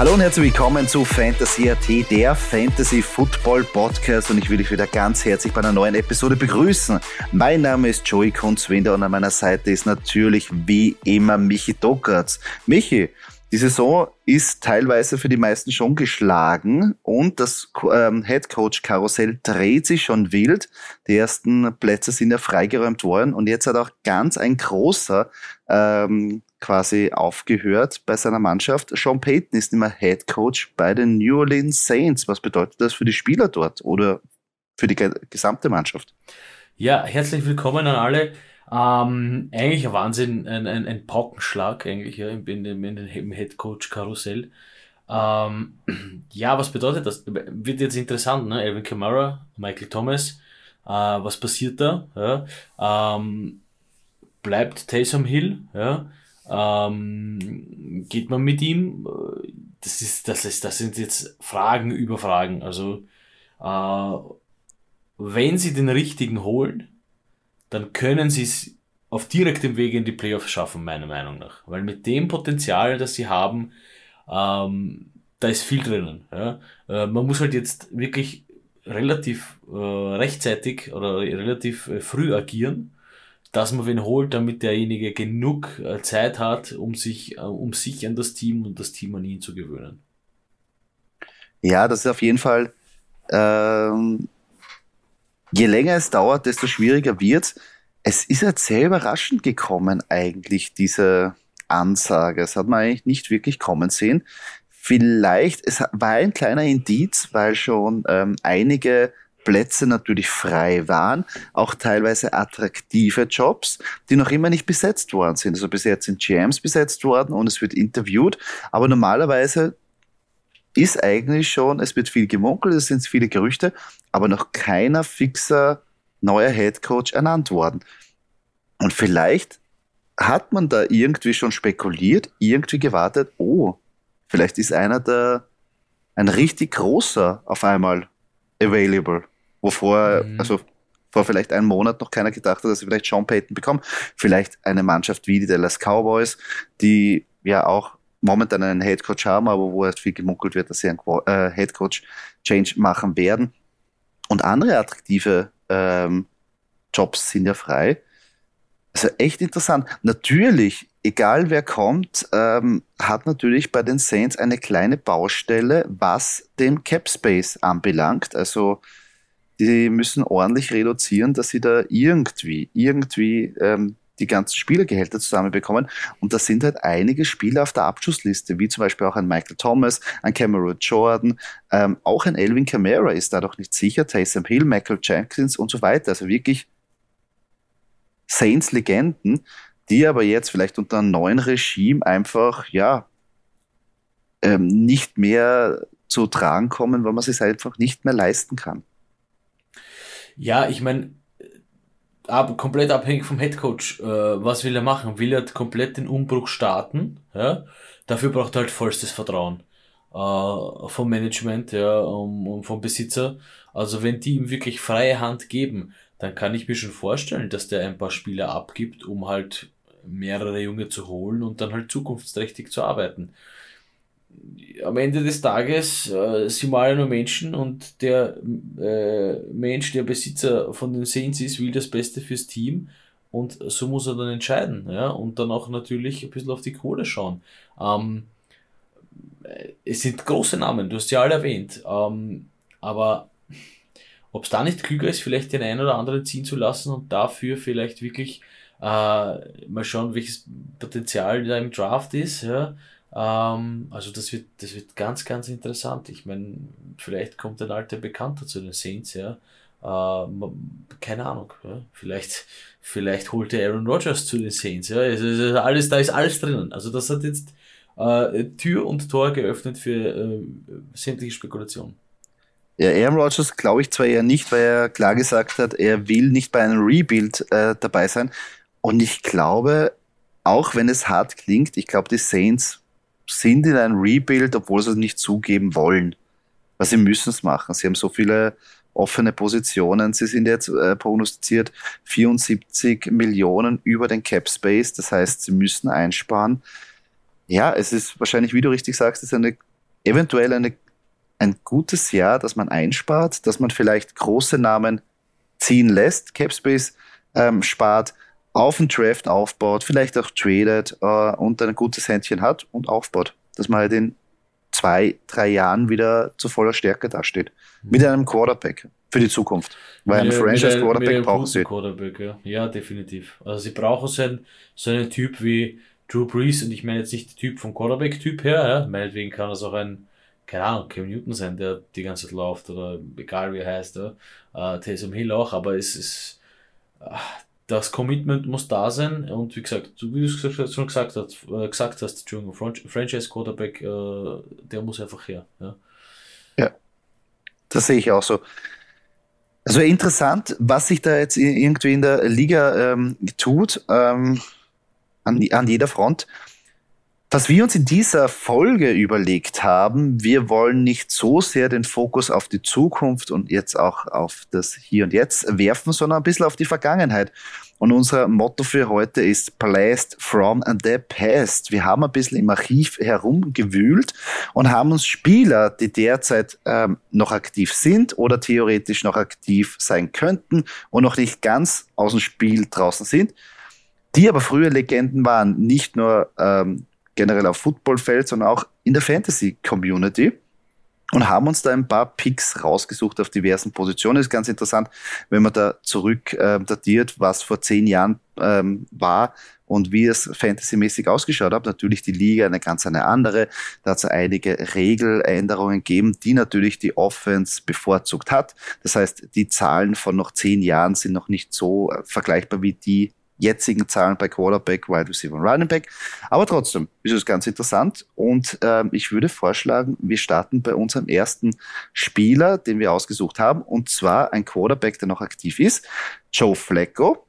Hallo und herzlich willkommen zu Fantasy AT, der Fantasy Football Podcast und ich will dich wieder ganz herzlich bei einer neuen Episode begrüßen. Mein Name ist Joey Kunzwinder und an meiner Seite ist natürlich wie immer Michi Dockertz. Michi, die Saison ist teilweise für die meisten schon geschlagen und das ähm, Headcoach-Karussell dreht sich schon wild. Die ersten Plätze sind ja freigeräumt worden und jetzt hat auch ganz ein großer ähm, quasi aufgehört bei seiner Mannschaft. Sean Payton ist immer Headcoach bei den New Orleans Saints. Was bedeutet das für die Spieler dort oder für die gesamte Mannschaft? Ja, herzlich willkommen an alle. Ähm, eigentlich ein Wahnsinn, ein, ein, ein Paukenschlag eigentlich ja, in, in, im Headcoach-Karussell. Ähm, ja, was bedeutet das? Wird jetzt interessant, ne? Alvin Kamara, Michael Thomas, äh, was passiert da? Ja? Ähm, bleibt Taysom Hill? Ja? Ähm, geht man mit ihm? Das ist, das ist, das sind jetzt Fragen über Fragen. Also, äh, wenn sie den richtigen holen, dann können sie es auf direktem Wege in die Playoffs schaffen, meiner Meinung nach. Weil mit dem Potenzial, das sie haben, ähm, da ist viel drinnen. Ja? Äh, man muss halt jetzt wirklich relativ äh, rechtzeitig oder relativ äh, früh agieren, dass man wen holt, damit derjenige genug äh, Zeit hat, um sich, äh, um sich an das Team und das Team an ihn zu gewöhnen. Ja, das ist auf jeden Fall ähm, je länger es dauert, desto schwieriger wird es. ist jetzt sehr überraschend gekommen, eigentlich, diese Ansage. Es hat man eigentlich nicht wirklich kommen sehen. Vielleicht, es war ein kleiner Indiz, weil schon ähm, einige Plätze natürlich frei waren, auch teilweise attraktive Jobs, die noch immer nicht besetzt worden sind. Also bis jetzt sind GMs besetzt worden und es wird interviewt, aber normalerweise ist eigentlich schon, es wird viel gemunkelt, es sind viele Gerüchte, aber noch keiner fixer neuer Head Coach ernannt worden. Und vielleicht hat man da irgendwie schon spekuliert, irgendwie gewartet, oh, vielleicht ist einer der, ein richtig großer auf einmal available, wovor, mhm. also vor vielleicht einem Monat noch keiner gedacht hat, dass sie vielleicht Sean Payton bekommen. Vielleicht eine Mannschaft wie die Dallas Cowboys, die ja auch momentan einen Headcoach haben, aber wo erst viel gemunkelt wird, dass sie einen äh, Headcoach-Change machen werden. Und andere attraktive ähm, Jobs sind ja frei. Also echt interessant. Natürlich, egal wer kommt, ähm, hat natürlich bei den Saints eine kleine Baustelle, was den Cap Space anbelangt. Also die müssen ordentlich reduzieren, dass sie da irgendwie, irgendwie ähm, die ganzen Spielergehälter zusammenbekommen. Und da sind halt einige Spieler auf der Abschussliste, wie zum Beispiel auch ein Michael Thomas, ein Cameron Jordan, ähm, auch ein Elvin Kamara ist da doch nicht sicher, Taysom Hill, Michael Jenkins und so weiter. Also wirklich Saints-Legenden, die aber jetzt vielleicht unter einem neuen Regime einfach, ja, ähm, nicht mehr zu tragen kommen, weil man es einfach nicht mehr leisten kann. Ja, ich meine, ab, komplett abhängig vom Headcoach. Äh, was will er machen? Will er komplett den Umbruch starten? Ja? Dafür braucht er halt vollstes Vertrauen äh, vom Management, ja, und, und vom Besitzer. Also wenn die ihm wirklich freie Hand geben, dann kann ich mir schon vorstellen, dass der ein paar Spieler abgibt, um halt mehrere Junge zu holen und dann halt zukunftsträchtig zu arbeiten am Ende des Tages äh, sind wir alle nur Menschen und der äh, Mensch, der Besitzer von den Saints ist, will das Beste fürs Team und so muss er dann entscheiden. Ja? Und dann auch natürlich ein bisschen auf die Kohle schauen. Ähm, es sind große Namen, du hast sie alle erwähnt. Ähm, aber ob es da nicht klüger ist, vielleicht den einen oder anderen ziehen zu lassen und dafür vielleicht wirklich äh, mal schauen, welches Potenzial da im Draft ist. Ja? Ähm, also das wird, das wird ganz, ganz interessant. Ich meine, vielleicht kommt ein alter Bekannter zu den Saints, ja. Äh, keine Ahnung. Ja. Vielleicht, vielleicht holt der Aaron Rodgers zu den Saints, ja. Es ist alles, da ist alles drinnen. Also das hat jetzt äh, Tür und Tor geöffnet für äh, sämtliche Spekulationen. Ja, Aaron Rodgers glaube ich zwar eher nicht, weil er klar gesagt hat, er will nicht bei einem Rebuild äh, dabei sein. Und ich glaube, auch wenn es hart klingt, ich glaube, die Saints sind in einem Rebuild, obwohl sie es nicht zugeben wollen. Weil sie müssen es machen. Sie haben so viele offene Positionen. Sie sind jetzt äh, prognostiziert 74 Millionen über den Cap Space. Das heißt, sie müssen einsparen. Ja, es ist wahrscheinlich, wie du richtig sagst, ist eine eventuell eine, ein gutes Jahr, dass man einspart, dass man vielleicht große Namen ziehen lässt, Capspace ähm, spart, auf den Draft aufbaut, vielleicht auch tradet äh, und ein gutes Händchen hat und aufbaut, dass man halt in zwei, drei Jahren wieder zu voller Stärke dasteht. Mhm. Mit einem Quarterback für die Zukunft. Weil mit, ein Franchise Quarterback brauchen sie. Quarterback, ja. ja, definitiv. Also sie brauchen so einen, so einen Typ wie Drew Brees und ich meine jetzt nicht der Typ vom Quarterback-Typ her, ja. meinetwegen kann das auch ein, keine Ahnung, Cam Newton sein, der die ganze Zeit läuft oder egal wie er heißt, ja. Uh, Taysom Hill auch, aber es ist, uh, das Commitment muss da sein und wie gesagt, du wie du schon gesagt hast, äh, gesagt hast, Franchise Quarterback, äh, der muss einfach her. Ja. ja, das sehe ich auch so. Also interessant, was sich da jetzt irgendwie in der Liga ähm, tut, ähm, an, an jeder Front. Was wir uns in dieser Folge überlegt haben, wir wollen nicht so sehr den Fokus auf die Zukunft und jetzt auch auf das Hier und Jetzt werfen, sondern ein bisschen auf die Vergangenheit. Und unser Motto für heute ist Blast from the Past. Wir haben ein bisschen im Archiv herumgewühlt und haben uns Spieler, die derzeit ähm, noch aktiv sind oder theoretisch noch aktiv sein könnten und noch nicht ganz aus dem Spiel draußen sind, die aber früher Legenden waren, nicht nur ähm, generell auf Footballfeld, sondern auch in der Fantasy-Community und haben uns da ein paar Picks rausgesucht auf diversen Positionen. Ist ganz interessant, wenn man da zurück äh, datiert, was vor zehn Jahren ähm, war und wie es fantasymäßig ausgeschaut hat. Natürlich die Liga eine ganz eine andere. Da hat es einige Regeländerungen gegeben, die natürlich die Offense bevorzugt hat. Das heißt, die Zahlen von noch zehn Jahren sind noch nicht so äh, vergleichbar wie die jetzigen Zahlen bei Quarterback, Wide Receiver und Running Back. Aber trotzdem ist es ganz interessant und äh, ich würde vorschlagen, wir starten bei unserem ersten Spieler, den wir ausgesucht haben, und zwar ein Quarterback, der noch aktiv ist, Joe Flacco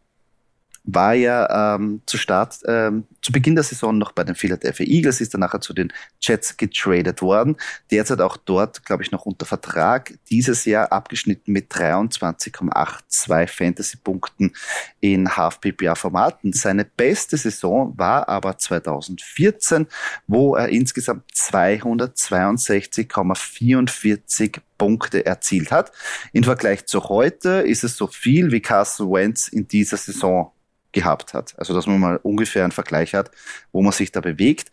war ja ähm, zu Start, ähm, zu Beginn der Saison noch bei den Philadelphia Eagles, ist dann nachher zu den Jets getradet worden. Derzeit auch dort, glaube ich, noch unter Vertrag. Dieses Jahr abgeschnitten mit 23,82 Fantasy-Punkten in Half-PPA-Formaten. Seine beste Saison war aber 2014, wo er insgesamt 262,44 Punkte erzielt hat. Im Vergleich zu heute ist es so viel wie Carson Wentz in dieser Saison gehabt hat. Also dass man mal ungefähr einen Vergleich hat, wo man sich da bewegt.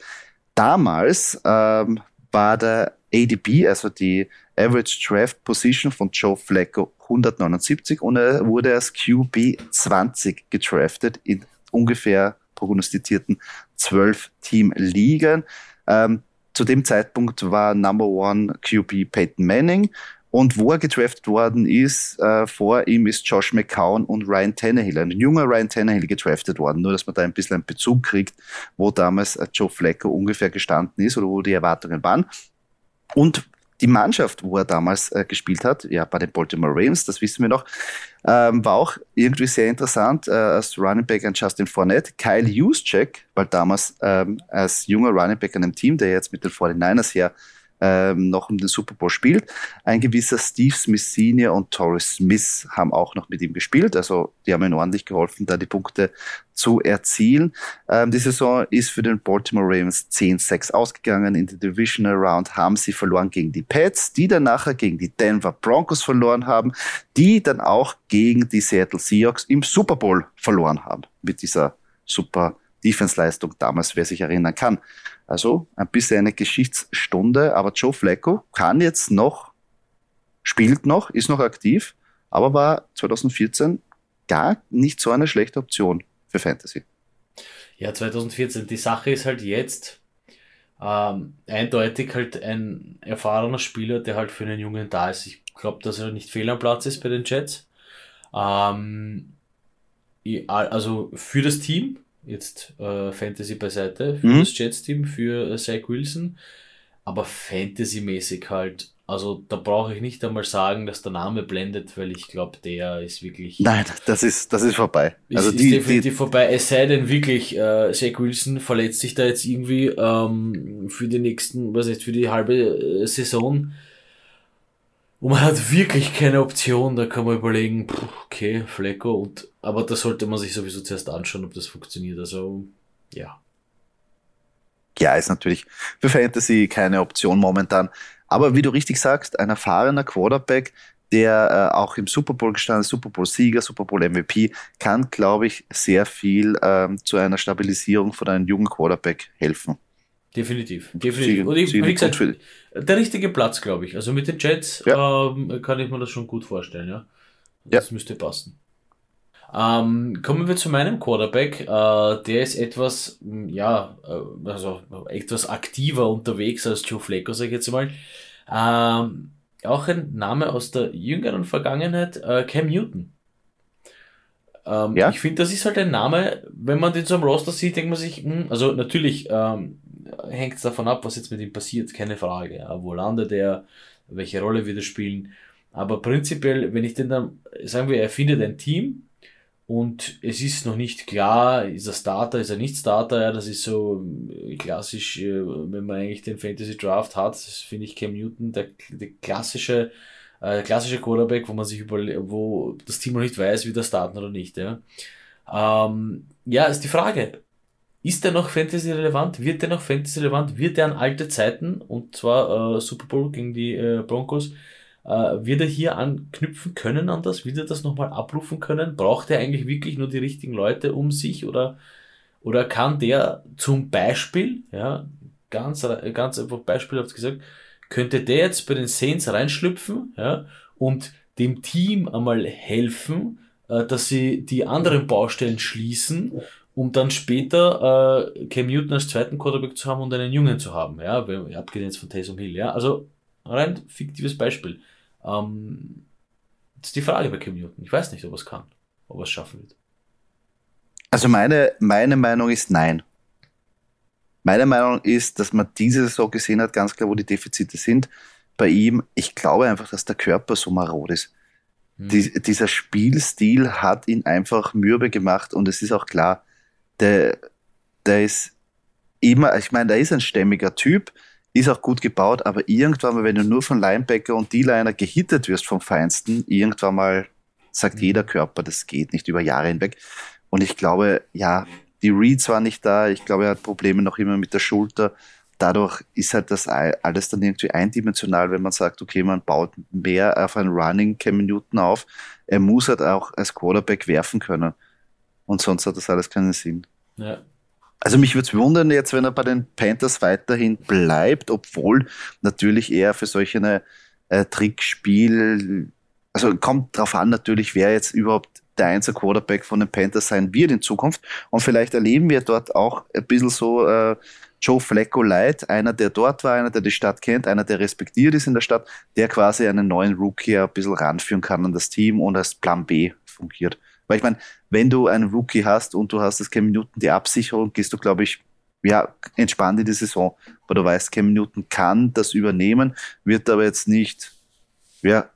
Damals ähm, war der ADP, also die Average Draft Position von Joe Flacco 179 und er wurde als QB 20 gedraftet in ungefähr prognostizierten 12 Team-Ligen. Ähm, zu dem Zeitpunkt war Number One QB Peyton Manning und wo er gedraftet worden ist, äh, vor ihm ist Josh McCown und Ryan Tannehill, ein junger Ryan Tannehill gedraftet worden. Nur, dass man da ein bisschen einen Bezug kriegt, wo damals äh, Joe Flacco ungefähr gestanden ist oder wo die Erwartungen waren. Und die Mannschaft, wo er damals äh, gespielt hat, ja, bei den Baltimore Ravens, das wissen wir noch, ähm, war auch irgendwie sehr interessant äh, als Running Back an Justin Fournette. Kyle Juszczyk, weil damals ähm, als junger Running Back an einem Team, der jetzt mit den 49ers her ähm, noch um den Super Bowl spielt. Ein gewisser Steve Smith Senior und Torres Smith haben auch noch mit ihm gespielt. Also die haben ihm ordentlich geholfen, da die Punkte zu erzielen. Ähm, die Saison ist für den Baltimore Ravens 10-6 ausgegangen. In der Divisional Round haben sie verloren gegen die Pets, die dann nachher gegen die Denver Broncos verloren haben, die dann auch gegen die Seattle Seahawks im Super Bowl verloren haben mit dieser super Defense-Leistung damals, wer sich erinnern kann. Also ein bisschen eine Geschichtsstunde, aber Joe Flacco kann jetzt noch, spielt noch, ist noch aktiv, aber war 2014 gar nicht so eine schlechte Option für Fantasy. Ja, 2014. Die Sache ist halt jetzt ähm, eindeutig halt ein erfahrener Spieler, der halt für einen Jungen da ist. Ich glaube, dass er nicht fehl am Platz ist bei den Jets. Ähm, also für das Team, jetzt äh, Fantasy beiseite, für mhm. das Jets-Team, für äh, Zach Wilson, aber Fantasy-mäßig halt, also da brauche ich nicht einmal sagen, dass der Name blendet, weil ich glaube, der ist wirklich. Nein, das ist, das ist vorbei. Ist, also die, ist definitiv die, vorbei. Es sei denn wirklich, äh, Zach Wilson verletzt sich da jetzt irgendwie ähm, für die nächsten, was heißt, für die halbe äh, Saison und man hat wirklich keine Option, da kann man überlegen, okay, Flecko, und, aber da sollte man sich sowieso zuerst anschauen, ob das funktioniert. Also, ja. ja, ist natürlich für Fantasy keine Option momentan. Aber wie du richtig sagst, ein erfahrener Quarterback, der äh, auch im Super Bowl gestanden ist, Super Bowl-Sieger, Super Bowl-MVP, kann, glaube ich, sehr viel ähm, zu einer Stabilisierung von einem jungen Quarterback helfen. Definitiv, definitiv. Und ich, wie gesagt, der richtige Platz, glaube ich. Also mit den Jets ja. ähm, kann ich mir das schon gut vorstellen, ja. Das ja. müsste passen. Ähm, kommen wir zu meinem Quarterback. Äh, der ist etwas, ja, äh, also etwas aktiver unterwegs als Joe Flacco, sage ich jetzt mal. Ähm, auch ein Name aus der jüngeren Vergangenheit, äh, Cam Newton. Ähm, ja? Ich finde, das ist halt ein Name, wenn man den so am Roster sieht, denkt man sich, mh, hm, also natürlich ähm, hängt es davon ab, was jetzt mit ihm passiert, keine Frage. Wo landet er, welche Rolle wird er spielen. Aber prinzipiell, wenn ich den dann, sagen wir, er findet ein Team, und es ist noch nicht klar, ist er Starter, ist er nicht Starter, ja, das ist so äh, klassisch, äh, wenn man eigentlich den Fantasy Draft hat, das finde ich Cam Newton der, der klassische, äh, klassische Quarterback, wo man sich über, wo das Team noch nicht weiß, wie der starten oder nicht, ja. Ähm, ja, ist die Frage, ist der noch Fantasy relevant? Wird der noch Fantasy relevant? Wird der an alte Zeiten, und zwar äh, Super Bowl gegen die äh, Broncos, äh, wird er hier anknüpfen können an das? Wird er das nochmal abrufen können? Braucht er eigentlich wirklich nur die richtigen Leute um sich oder, oder kann der zum Beispiel, ja, ganz, ganz einfach beispielhaft gesagt, könnte der jetzt bei den Saints reinschlüpfen, ja, und dem Team einmal helfen, äh, dass sie die anderen Baustellen schließen, um dann später äh, Cam Newton als zweiten Quarterback zu haben und einen Jungen zu haben, ja, abgesehen jetzt von Taysom Hill, ja, also rein fiktives Beispiel. Ähm, das ist die Frage bei Kim Newton. Ich weiß nicht, ob er es kann, ob er es schaffen wird. Also meine, meine Meinung ist nein. Meine Meinung ist, dass man diese Saison gesehen hat, ganz klar, wo die Defizite sind. Bei ihm, ich glaube einfach, dass der Körper so marod ist. Hm. Die, dieser Spielstil hat ihn einfach mürbe gemacht und es ist auch klar, der, der ist immer, ich meine, der ist ein stämmiger Typ, ist auch gut gebaut, aber irgendwann mal, wenn du nur von Linebacker und D-Liner gehittet wirst vom Feinsten, irgendwann mal sagt mhm. jeder Körper, das geht nicht über Jahre hinweg. Und ich glaube, ja, die Reads waren nicht da. Ich glaube, er hat Probleme noch immer mit der Schulter. Dadurch ist halt das alles dann irgendwie eindimensional, wenn man sagt, okay, man baut mehr auf einen Running Cam Newton auf. Er muss halt auch als Quarterback werfen können. Und sonst hat das alles keinen Sinn. Ja. Also mich würde es wundern jetzt, wenn er bei den Panthers weiterhin bleibt, obwohl natürlich eher für solche eine, äh, Trickspiel, also kommt drauf an natürlich, wer jetzt überhaupt der Einser Quarterback von den Panthers sein wird in Zukunft. Und vielleicht erleben wir dort auch ein bisschen so äh, Joe Flacco Light, einer, der dort war, einer, der die Stadt kennt, einer, der respektiert ist in der Stadt, der quasi einen neuen Rookie ein bisschen ranführen kann an das Team und als Plan B fungiert. Weil ich meine, wenn du einen Rookie hast und du hast das Cam Newton die Absicherung, gehst du, glaube ich, ja, entspannt in die Saison, weil du weißt, Cam Newton kann das übernehmen, wird aber jetzt nicht, ja,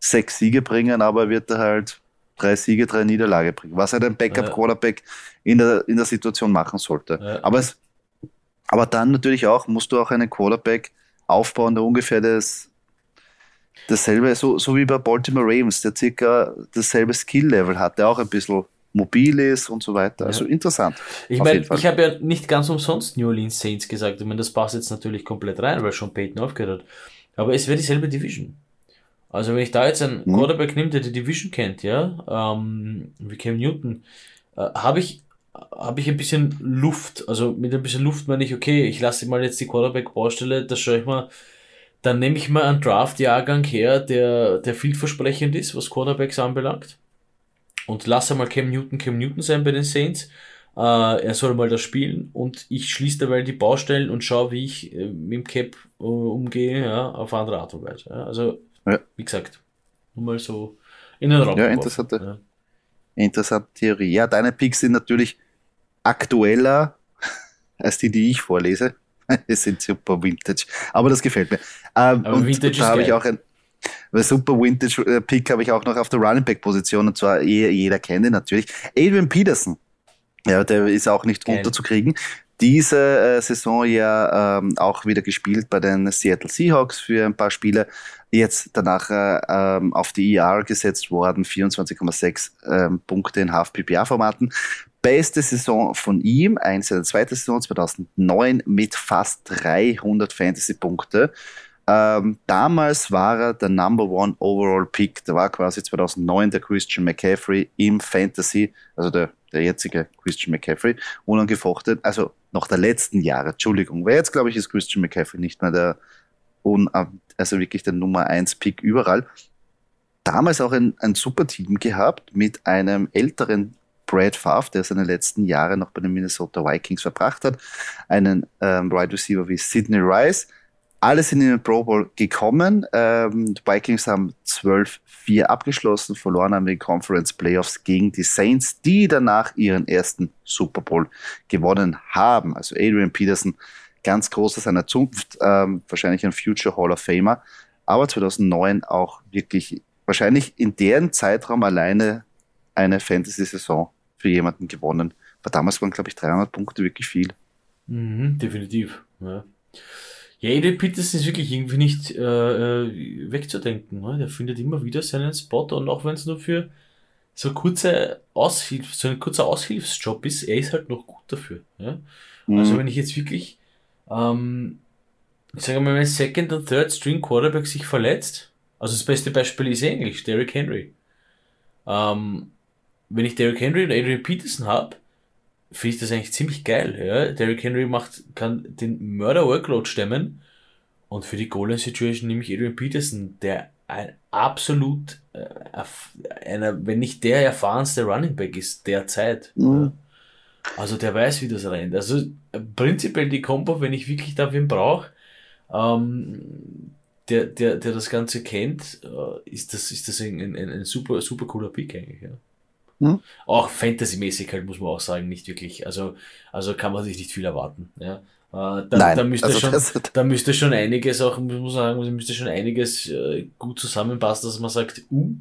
sechs Siege bringen, aber wird er halt drei Siege, drei Niederlage bringen, was halt ein Backup-Quarterback in der, in der Situation machen sollte. Ja. Aber, es, aber dann natürlich auch, musst du auch einen Quarterback aufbauen, der ungefähr das dasselbe, so, so wie bei Baltimore Ravens, der circa dasselbe Skill-Level hat, der auch ein bisschen mobil ist und so weiter. Also interessant. Ich meine, ich habe ja nicht ganz umsonst New Orleans Saints gesagt. Ich meine, das passt jetzt natürlich komplett rein, weil schon Peyton aufgehört hat. Aber es wäre dieselbe Division. Also wenn ich da jetzt einen hm. Quarterback nehme, der die Division kennt, ja, ähm, wie Cam Newton, äh, habe ich habe ich ein bisschen Luft. Also mit ein bisschen Luft meine ich, okay, ich lasse mal jetzt die Quarterback-Baustelle, das schaue ich mal dann nehme ich mal einen Draft-Jahrgang her, der, der vielversprechend ist, was Quarterbacks anbelangt. Und lasse mal Cam Newton Cam Newton sein bei den Saints. Äh, er soll mal das spielen und ich schließe dabei die Baustellen und schaue, wie ich äh, mit dem Cap äh, umgehe, ja, auf andere Art und Weise. Ja. Also, ja. wie gesagt, nur mal so in den Raum. Ja, interessante, ja. interessante Theorie. Ja, deine Picks sind natürlich aktueller als die, die ich vorlese. es sind super Vintage. Aber das gefällt mir. Ähm, Aber und Vintage da habe ich auch ein super Vintage-Pick habe ich auch noch auf der Running Back-Position und zwar jeder kennt ihn natürlich. Adrian Peterson. Ja, der ist auch nicht Geil. runterzukriegen. Diese äh, Saison ja ähm, auch wieder gespielt bei den Seattle Seahawks für ein paar Spiele. Jetzt danach äh, ähm, auf die ER gesetzt worden, 24,6 ähm, Punkte in Half-PPA-Formaten. Beste Saison von ihm, eine seiner zweite Saison 2009 mit fast 300 Fantasy-Punkte. Ähm, damals war er der Number One Overall Pick. Da war quasi 2009 der Christian McCaffrey im Fantasy, also der, der jetzige Christian McCaffrey, unangefochten. Also noch der letzten Jahre, Entschuldigung. Wer jetzt, glaube ich, ist Christian McCaffrey nicht mehr der, also wirklich der Nummer 1 Pick überall. Damals auch ein, ein super Team gehabt mit einem älteren Brad Favre, der seine letzten Jahre noch bei den Minnesota Vikings verbracht hat, einen ähm, Wide Receiver wie Sidney Rice. Alle sind in den Pro Bowl gekommen. Ähm, die Vikings haben 12-4 abgeschlossen, verloren haben die Conference Playoffs gegen die Saints, die danach ihren ersten Super Bowl gewonnen haben. Also Adrian Peterson, ganz groß aus seiner Zunft, ähm, wahrscheinlich ein Future Hall of Famer, aber 2009 auch wirklich wahrscheinlich in deren Zeitraum alleine eine Fantasy-Saison für jemanden gewonnen. Weil damals waren, glaube ich, 300 Punkte wirklich viel. Mhm, definitiv. Ja. Ja, Adrian Peterson ist wirklich irgendwie nicht äh, äh, wegzudenken. Ne? Der findet immer wieder seinen Spot und auch wenn es nur für so kurze Aushilf, so ein kurzer Aushilfsjob ist, er ist halt noch gut dafür. Ja? Mhm. Also wenn ich jetzt wirklich, ähm, ich sage mal, mein Second und Third String Quarterback sich verletzt, also das beste Beispiel ist Englisch, Derrick Henry. Ähm, wenn ich Derrick Henry und Adrian Peterson habe, finde ich das eigentlich ziemlich geil. Ja? Derrick Henry macht, kann den Mörder-Workload stemmen und für die Goal-Situation nehme ich Adrian Peterson, der ein absolut, äh, einer, wenn nicht der erfahrenste Running Back ist derzeit. Mhm. Also der weiß, wie das rennt. Also prinzipiell die Combo, wenn ich wirklich da wen brauche, ähm, der, der, der das Ganze kennt, äh, ist das, ist das ein, ein, ein super, super cooler Pick eigentlich, ja. Hm? Auch Fantasy-mäßig halt, muss man auch sagen, nicht wirklich. Also, also kann man sich nicht viel erwarten. Ja. Äh, da, Nein, da, müsste also schon, da müsste schon einiges auch, muss man sagen, müsste schon einiges äh, gut zusammenpassen, dass man sagt, uh,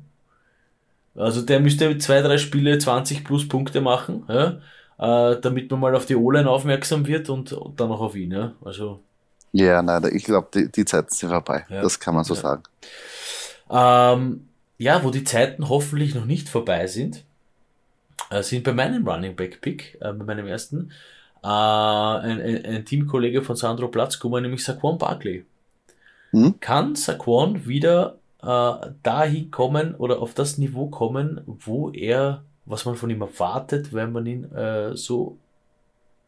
also der müsste zwei, drei Spiele 20 plus Punkte machen, ja, äh, damit man mal auf die O-Line aufmerksam wird und, und, dann auch auf ihn. Ja. Also, ja, nein, ich glaube, die, die Zeiten sind vorbei. Ja, das kann man so ja. sagen. Ähm, ja, wo die Zeiten hoffentlich noch nicht vorbei sind, sind bei meinem Running Back Pick, äh, bei meinem ersten, äh, ein, ein, ein, Teamkollege von Sandro Platzkummer, nämlich Saquon Barkley. Hm? Kann Saquon wieder äh, dahin kommen oder auf das Niveau kommen, wo er, was man von ihm erwartet, wenn man ihn äh, so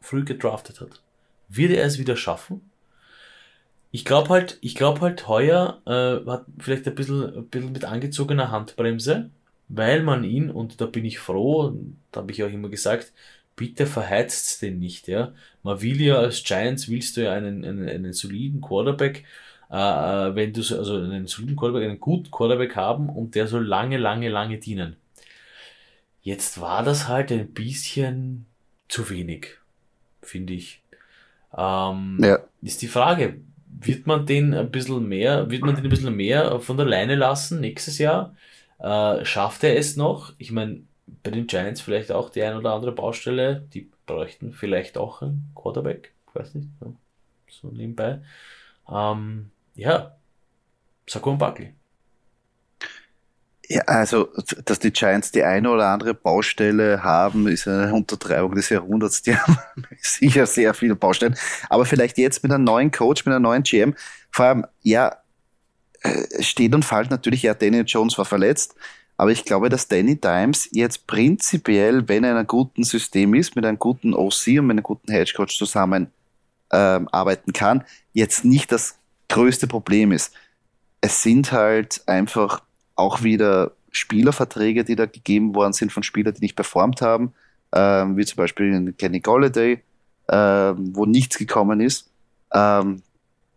früh gedraftet hat? Wird er es wieder schaffen? Ich glaube halt, ich glaube halt heuer äh, hat vielleicht ein bisschen, ein bisschen mit angezogener Handbremse, weil man ihn, und da bin ich froh, da habe ich auch immer gesagt, bitte verheizt den nicht, ja. Man will ja als Giants willst du ja einen, einen, einen soliden Quarterback, äh, äh wenn du so, also einen soliden Quarterback, einen guten Quarterback haben und der soll lange, lange, lange dienen. Jetzt war das halt ein bisschen zu wenig, finde ich. Ähm, ja. Ist die Frage, wird man den ein bisschen mehr, wird man den ein bisschen mehr von der Leine lassen nächstes Jahr? Äh, schafft er es noch? Ich meine, bei den Giants vielleicht auch die ein oder andere Baustelle, die bräuchten vielleicht auch einen Quarterback, ich weiß nicht, so nebenbei. Ähm, ja, Saquon Buckley. Ja, also, dass die Giants die eine oder andere Baustelle haben, ist eine Untertreibung des Jahrhunderts. Die haben sicher sehr viele Baustellen. Aber vielleicht jetzt mit einem neuen Coach, mit einem neuen GM, vor allem, ja, steht und fällt natürlich, ja, Danny Jones war verletzt, aber ich glaube, dass Danny Dimes jetzt prinzipiell, wenn er in einem guten System ist, mit einem guten OC und mit einem guten Hedgecoach zusammen ähm, arbeiten kann, jetzt nicht das größte Problem ist. Es sind halt einfach auch wieder Spielerverträge, die da gegeben worden sind von Spielern, die nicht performt haben, ähm, wie zum Beispiel Kenny Golladay, ähm, wo nichts gekommen ist. Ähm,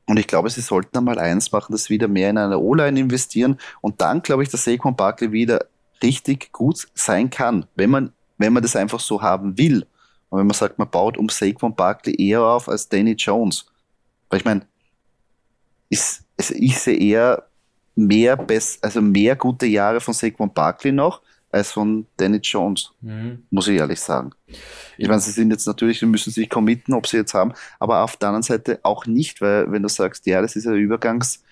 und ich glaube, sie sollten einmal eins machen, das wieder mehr in eine O-Line investieren. Und dann glaube ich, dass Saquon Barkley wieder richtig gut sein kann, wenn man, wenn man das einfach so haben will. Und wenn man sagt, man baut um Saquon Barkley eher auf als Danny Jones. Weil ich meine, ich sehe eher mehr, best, also mehr gute Jahre von Saquon Barkley noch, als von Danny Jones, mhm. muss ich ehrlich sagen. Ich meine, sie sind jetzt natürlich, sie müssen sich committen, ob sie jetzt haben, aber auf der anderen Seite auch nicht, weil wenn du sagst, ja, das ist ein Übergangs,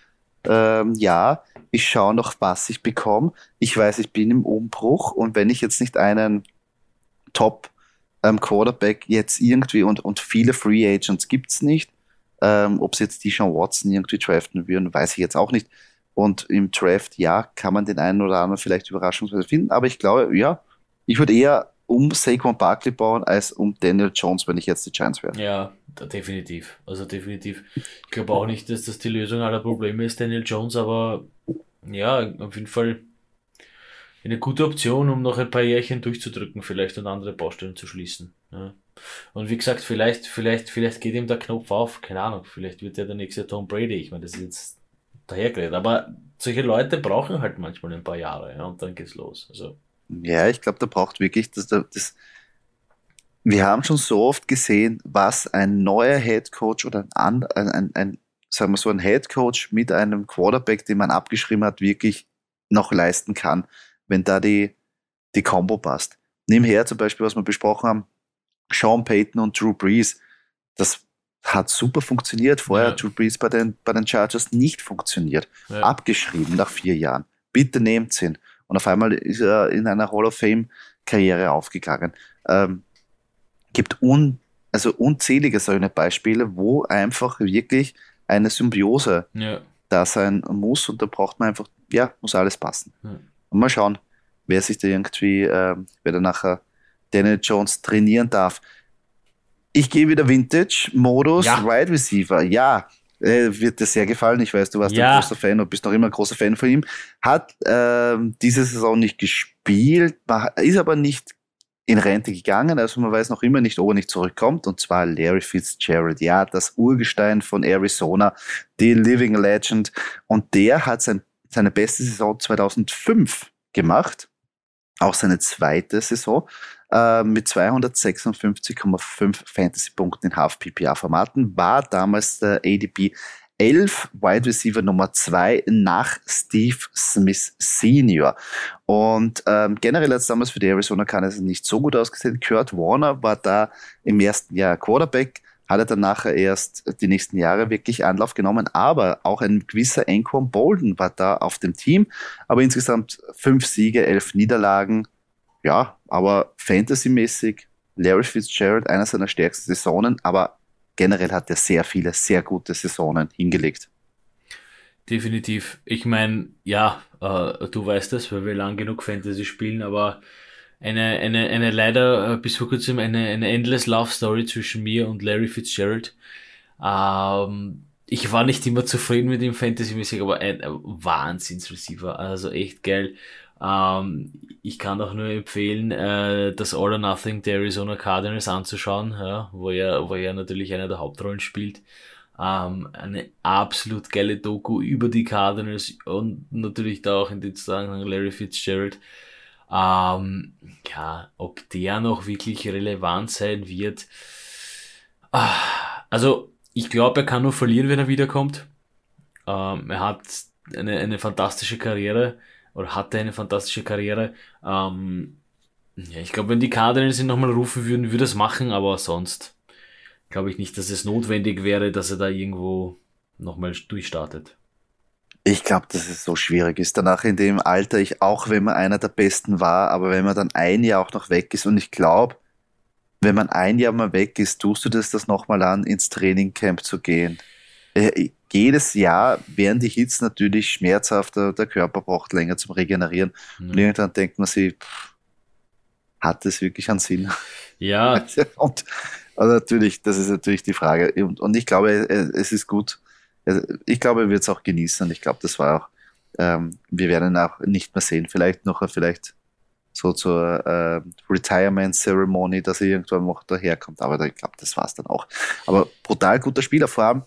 ähm, ja, ich schaue noch, was ich bekomme. Ich weiß, ich bin im Umbruch und wenn ich jetzt nicht einen Top ähm, Quarterback jetzt irgendwie und, und viele Free Agents gibt es nicht. Ähm, Ob sie jetzt die Sean Watson irgendwie draften würden, weiß ich jetzt auch nicht. Und im Draft, ja, kann man den einen oder anderen vielleicht überraschungsweise finden, aber ich glaube, ja, ich würde eher um Saquon Barkley bauen, als um Daniel Jones, wenn ich jetzt die Giants wäre. Ja, definitiv. Also definitiv. Ich glaube auch nicht, dass das die Lösung aller Probleme ist, Daniel Jones, aber ja, auf jeden Fall eine gute Option, um noch ein paar Jährchen durchzudrücken, vielleicht und andere Baustellen zu schließen. Ja. Und wie gesagt, vielleicht, vielleicht, vielleicht geht ihm der Knopf auf, keine Ahnung, vielleicht wird er der nächste Tom Brady. Ich meine, das ist jetzt dahergeredet, aber solche Leute brauchen halt manchmal ein paar Jahre, ja, und dann geht's los. Also. Ja, ich glaube, da braucht wirklich, das, das, wir haben schon so oft gesehen, was ein neuer Head Coach oder ein, ein, ein, ein sagen wir so, ein Head Coach mit einem Quarterback, den man abgeschrieben hat, wirklich noch leisten kann wenn da die, die Combo passt. Nimm her zum Beispiel, was wir besprochen haben, Sean Payton und Drew Brees. Das hat super funktioniert. Vorher ja. Drew Brees bei den, bei den Chargers nicht funktioniert. Ja. Abgeschrieben nach vier Jahren. Bitte nehmt ihn. Und auf einmal ist er in einer Hall of Fame Karriere aufgegangen. Ähm, gibt un, also unzählige solche Beispiele, wo einfach wirklich eine Symbiose ja. da sein muss und da braucht man einfach, ja, muss alles passen. Und mal schauen, wer sich da irgendwie, äh, wer da nachher Daniel Jones trainieren darf. Ich gehe wieder Vintage-Modus, ja. Wide Receiver. Ja, äh, wird dir sehr gefallen. Ich weiß, du warst ja. ein großer Fan und bist noch immer ein großer Fan von ihm. Hat äh, diese Saison nicht gespielt, ist aber nicht in Rente gegangen. Also man weiß noch immer nicht, ob er nicht zurückkommt. Und zwar Larry Fitzgerald. Ja, das Urgestein von Arizona, die Living Legend. Und der hat sein seine beste Saison 2005 gemacht, auch seine zweite Saison äh, mit 256,5 Fantasy-Punkten in Half-PPA-Formaten, war damals der ADP 11 Wide Receiver Nummer 2 nach Steve Smith Senior. Und ähm, generell hat es damals für die Arizona Cardinals nicht so gut ausgesehen. Kurt Warner war da im ersten Jahr Quarterback, hat er dann nachher erst die nächsten Jahre wirklich Anlauf genommen. Aber auch ein gewisser Anquan Bolden war da auf dem Team. Aber insgesamt fünf Siege, elf Niederlagen. Ja, aber fantasymäßig Larry Fitzgerald einer seiner stärksten Saisonen. Aber generell hat er sehr viele, sehr gute Saisonen hingelegt. Definitiv. Ich meine, ja, äh, du weißt das, weil wir lang genug Fantasy spielen, aber eine, eine, eine leider äh, bis vor kurzem eine, eine endless Love Story zwischen mir und Larry Fitzgerald. Ähm, ich war nicht immer zufrieden mit ihm fantasymäßig, aber ein Wahnsinns-Receiver, also echt geil. Ähm, ich kann auch nur empfehlen, äh, das All or Nothing der Arizona Cardinals anzuschauen, ja, wo er, wo er natürlich eine der Hauptrollen spielt. Ähm, eine absolut geile Doku über die Cardinals und natürlich da auch in den Zusammenhang Larry Fitzgerald. Ähm, ja, ob der noch wirklich relevant sein wird. Ah, also, ich glaube, er kann nur verlieren, wenn er wiederkommt. Ähm, er hat eine, eine fantastische Karriere oder hatte eine fantastische Karriere. Ähm, ja, ich glaube, wenn die Cardinals ihn nochmal rufen würden, würde er es machen, aber sonst glaube ich nicht, dass es notwendig wäre, dass er da irgendwo nochmal durchstartet. Ich glaube, dass es so schwierig ist. Danach in dem Alter, ich auch, wenn man einer der Besten war, aber wenn man dann ein Jahr auch noch weg ist und ich glaube, wenn man ein Jahr mal weg ist, tust du das das nochmal an, ins Trainingcamp zu gehen. Äh, jedes Jahr werden die Hits natürlich schmerzhafter, der Körper braucht länger zum Regenerieren. Mhm. Und irgendwann denkt man sich, pff, hat das wirklich einen Sinn? Ja. und also natürlich, das ist natürlich die Frage. Und, und ich glaube, äh, es ist gut, ich glaube, er wird es auch genießen. Ich glaube, das war auch, ähm, wir werden ihn auch nicht mehr sehen. Vielleicht noch, vielleicht so zur äh, Retirement Ceremony, dass er irgendwann noch daherkommt. Aber ich glaube, das war es dann auch. Aber brutal guter Spieler, vor allem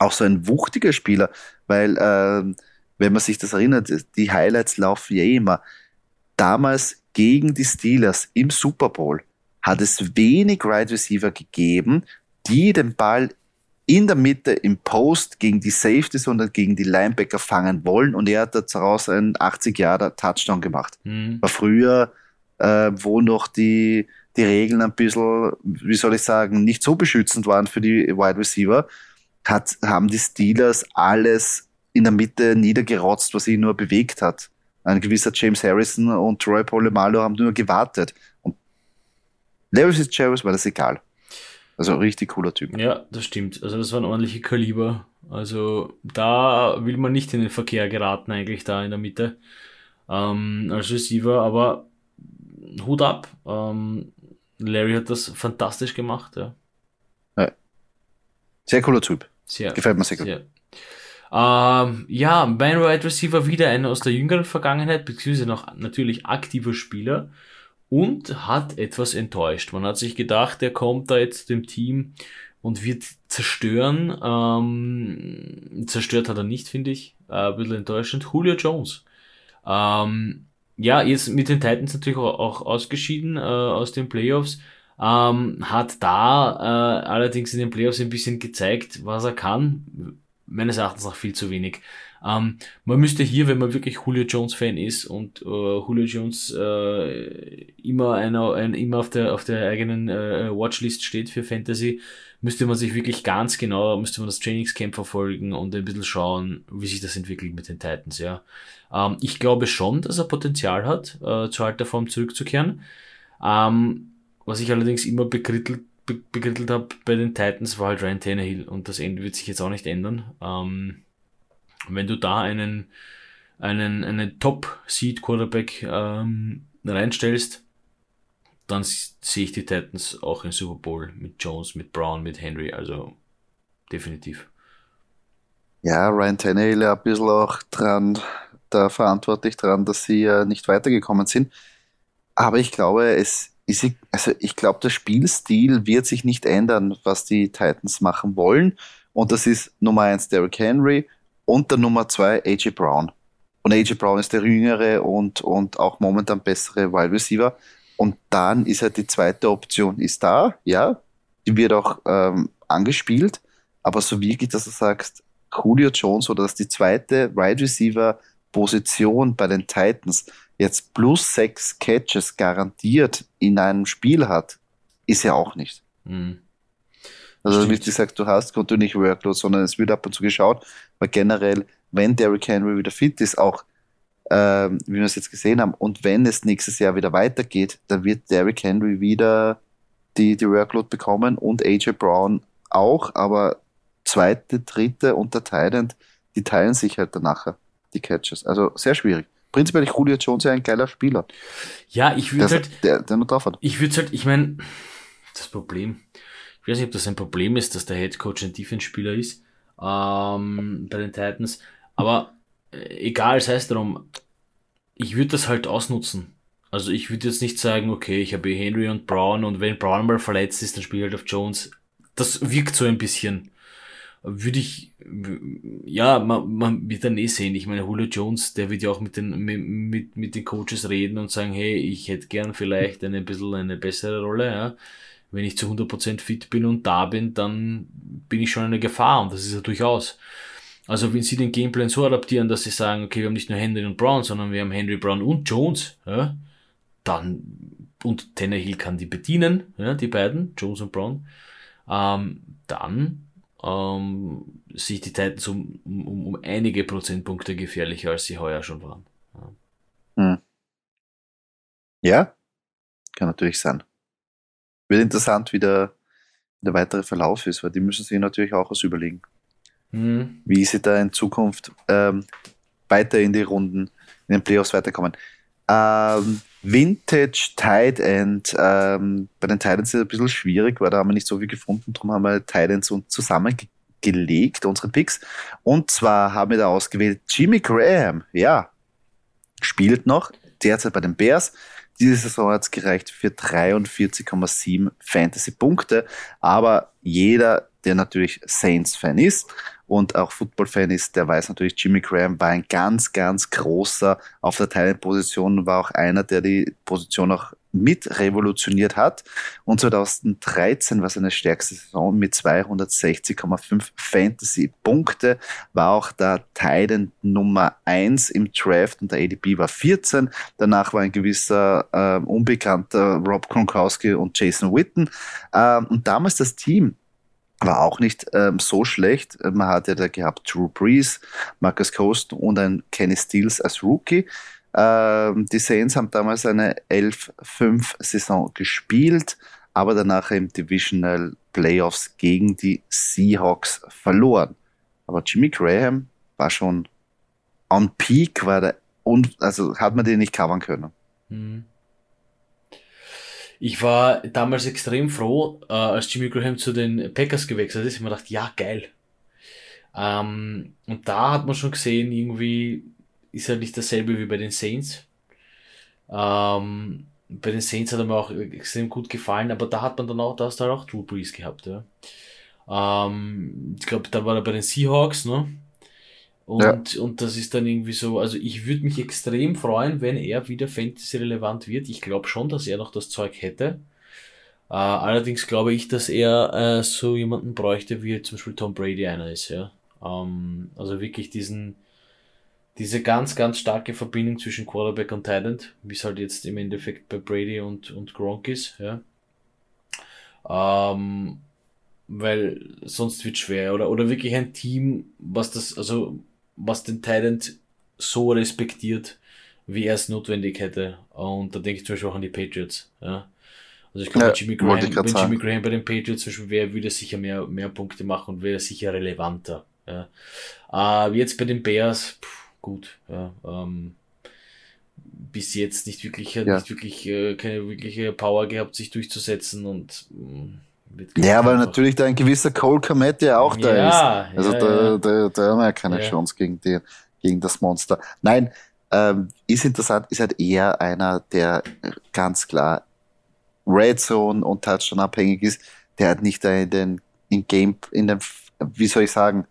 auch so ein wuchtiger Spieler, weil, äh, wenn man sich das erinnert, die Highlights laufen ja immer. Damals gegen die Steelers im Super Bowl hat es wenig Wide Receiver gegeben, die den Ball in der Mitte im Post gegen die Safeties und gegen die Linebacker fangen wollen und er hat daraus einen 80 Jahre Touchdown gemacht. Mhm. War früher, äh, wo noch die, die Regeln ein bisschen, wie soll ich sagen, nicht so beschützend waren für die Wide Receiver, hat, haben die Steelers alles in der Mitte niedergerotzt, was sie nur bewegt hat. Ein gewisser James Harrison und Troy Polamalu haben nur gewartet. Und Larry Fitzgerald war das egal. Also richtig cooler Typ. Ja, das stimmt. Also das waren ordentliche Kaliber. Also da will man nicht in den Verkehr geraten, eigentlich da in der Mitte ähm, als Receiver, aber Hut ab. Ähm, Larry hat das fantastisch gemacht. Ja. Sehr cooler Typ. Sehr, Gefällt mir sehr gut. Sehr. Ähm, ja, mein Wide Receiver wieder einer aus der jüngeren Vergangenheit, beziehungsweise noch natürlich aktiver Spieler und hat etwas enttäuscht. Man hat sich gedacht, er kommt da jetzt dem Team und wird zerstören. Ähm, zerstört hat er nicht, finde ich. Äh, ein bisschen enttäuschend. Julio Jones. Ähm, ja, jetzt mit den Titans natürlich auch, auch ausgeschieden äh, aus den Playoffs. Ähm, hat da äh, allerdings in den Playoffs ein bisschen gezeigt, was er kann. Meines Erachtens auch viel zu wenig. Ähm, man müsste hier, wenn man wirklich Julio Jones Fan ist und äh, Julio Jones äh, immer einer, ein, immer auf der auf der eigenen äh, Watchlist steht für Fantasy, müsste man sich wirklich ganz genau, müsste man das Trainingscamp verfolgen und ein bisschen schauen, wie sich das entwickelt mit den Titans, ja. Ähm, ich glaube schon, dass er Potenzial hat, äh, zur alter Form zurückzukehren. Ähm, was ich allerdings immer bekrittelt, be bekrittelt habe bei den Titans war halt Ryan Tannehill und das wird sich jetzt auch nicht ändern. Ähm, wenn du da einen, einen, einen Top-Seed-Quarterback ähm, reinstellst, dann sehe ich die Titans auch im Super Bowl mit Jones, mit Brown, mit Henry, also definitiv. Ja, Ryan Tannehill ein bisschen auch dran, da verantwortlich dran, dass sie äh, nicht weitergekommen sind. Aber ich glaube, es ist, also ich glaube, der Spielstil wird sich nicht ändern, was die Titans machen wollen. Und das ist Nummer eins Derrick Henry und der Nummer zwei AJ Brown. Und AJ Brown ist der jüngere und, und auch momentan bessere Wide Receiver. Und dann ist halt die zweite Option ist da, ja, die wird auch ähm, angespielt, aber so wirklich, dass du sagst, Julio Jones oder dass die zweite Wide Receiver Position bei den Titans jetzt plus sechs Catches garantiert in einem Spiel hat, ist ja auch nicht. Mhm. Also wie gesagt, du hast kontinuierlich Workload, sondern es wird ab und zu geschaut, weil generell, wenn Derrick Henry wieder fit ist, auch ähm, wie wir es jetzt gesehen haben. Und wenn es nächstes Jahr wieder weitergeht, dann wird Derrick Henry wieder die, die Workload bekommen und AJ Brown auch, aber zweite, dritte und der Thailand, die teilen sich halt danach die Catches. Also sehr schwierig. Prinzipiell ist Julio Jones ja ein geiler Spieler. Ja, ich würde halt, der, der nur drauf hat. Ich würde halt, ich meine, das Problem, ich weiß nicht, ob das ein Problem ist, dass der Head Coach ein Defense-Spieler ist ähm, bei den Titans, aber äh, egal, es heißt darum, ich würde das halt ausnutzen. Also ich würde jetzt nicht sagen, okay, ich habe Henry und Brown und wenn Brown mal verletzt ist, dann spiele ich halt auf Jones. Das wirkt so ein bisschen. Würde ich, ja, man, man wird dann eh sehen. Ich meine, Julio Jones, der wird ja auch mit den, mit, mit den Coaches reden und sagen, hey, ich hätte gern vielleicht eine bisschen eine bessere Rolle, ja. Wenn ich zu 100% fit bin und da bin, dann bin ich schon eine Gefahr und das ist ja durchaus. Also wenn sie den Gameplan so adaptieren, dass sie sagen, okay, wir haben nicht nur Henry und Brown, sondern wir haben Henry, Brown und Jones, ja, dann, und Tannehill kann die bedienen, ja, die beiden, Jones und Brown, ähm, dann ähm, sehe ich die Titans um, um, um einige Prozentpunkte gefährlicher, als sie heuer schon waren. Ja, hm. ja kann natürlich sein. Wird interessant, wie der, der weitere Verlauf ist, weil die müssen sich natürlich auch was überlegen mhm. wie sie da in Zukunft ähm, weiter in die Runden, in den Playoffs weiterkommen. Ähm, Vintage Tight End, ähm, bei den Titans ist es ein bisschen schwierig, weil da haben wir nicht so viel gefunden, darum haben wir Titans zusammengelegt, unsere Picks. Und zwar haben wir da ausgewählt Jimmy Graham, ja, spielt noch, derzeit bei den Bears. Diese Saison hat es gereicht für 43,7 Fantasy-Punkte, aber jeder, der natürlich Saints-Fan ist und auch Football-Fan ist, der weiß natürlich, Jimmy Graham war ein ganz, ganz großer auf der Teilenposition, war auch einer, der die Position auch mit revolutioniert hat. Und 2013 war seine stärkste Saison mit 260,5 Fantasy-Punkte, war auch der Titan Nummer 1 im Draft und der ADP war 14. Danach war ein gewisser äh, unbekannter Rob Gronkowski und Jason Witten. Ähm, und damals das Team war auch nicht ähm, so schlecht. Man hat ja da gehabt Drew Brees, Marcus Coast und ein Kenny Stills als Rookie. Ähm, die Saints haben damals eine 11-5-Saison gespielt, aber danach im Divisional Playoffs gegen die Seahawks verloren. Aber Jimmy Graham war schon on peak, war der und also hat man den nicht covern können. Mhm. Ich war damals extrem froh, äh, als Jimmy Graham zu den Packers gewechselt ist. Ich mir gedacht, ja, geil. Ähm, und da hat man schon gesehen, irgendwie ist er nicht dasselbe wie bei den Saints. Ähm, bei den Saints hat er mir auch extrem gut gefallen, aber da hat man dann auch, da hast du halt auch Drew Brees gehabt, ja. Ähm, ich glaube, da war er bei den Seahawks, ne? Und, ja. und das ist dann irgendwie so, also ich würde mich extrem freuen, wenn er wieder Fantasy-relevant wird. Ich glaube schon, dass er noch das Zeug hätte. Äh, allerdings glaube ich, dass er äh, so jemanden bräuchte, wie zum Beispiel Tom Brady einer ist, ja. Ähm, also wirklich diesen, diese ganz, ganz starke Verbindung zwischen Quarterback und Talent, wie es halt jetzt im Endeffekt bei Brady und, und Gronk ist, ja. Ähm, weil sonst wird schwer, oder, oder wirklich ein Team, was das, also, was den Talent so respektiert, wie er es notwendig hätte. Und da denke ich zum Beispiel auch an die Patriots, ja. Also ich glaube, ja, Jimmy Graham, wenn sagen. Jimmy Graham bei den Patriots zum Beispiel wäre, würde er sicher mehr, mehr Punkte machen und wäre sicher relevanter. Ja. Äh, jetzt bei den Bears, pff, gut, ja, ähm, bis jetzt nicht wirklich, ja. nicht wirklich, äh, keine wirkliche Power gehabt, sich durchzusetzen und mh, ja, weil natürlich da ein gewisser Cole Komet ja auch da ja, ist. Also ja, da, da, da haben wir ja keine Chance gegen, die, gegen das Monster. Nein, ähm, ist interessant, ist halt eher einer, der ganz klar Red Zone und Touchdown abhängig ist, der halt nicht da in den, in Game, in den, wie soll ich sagen,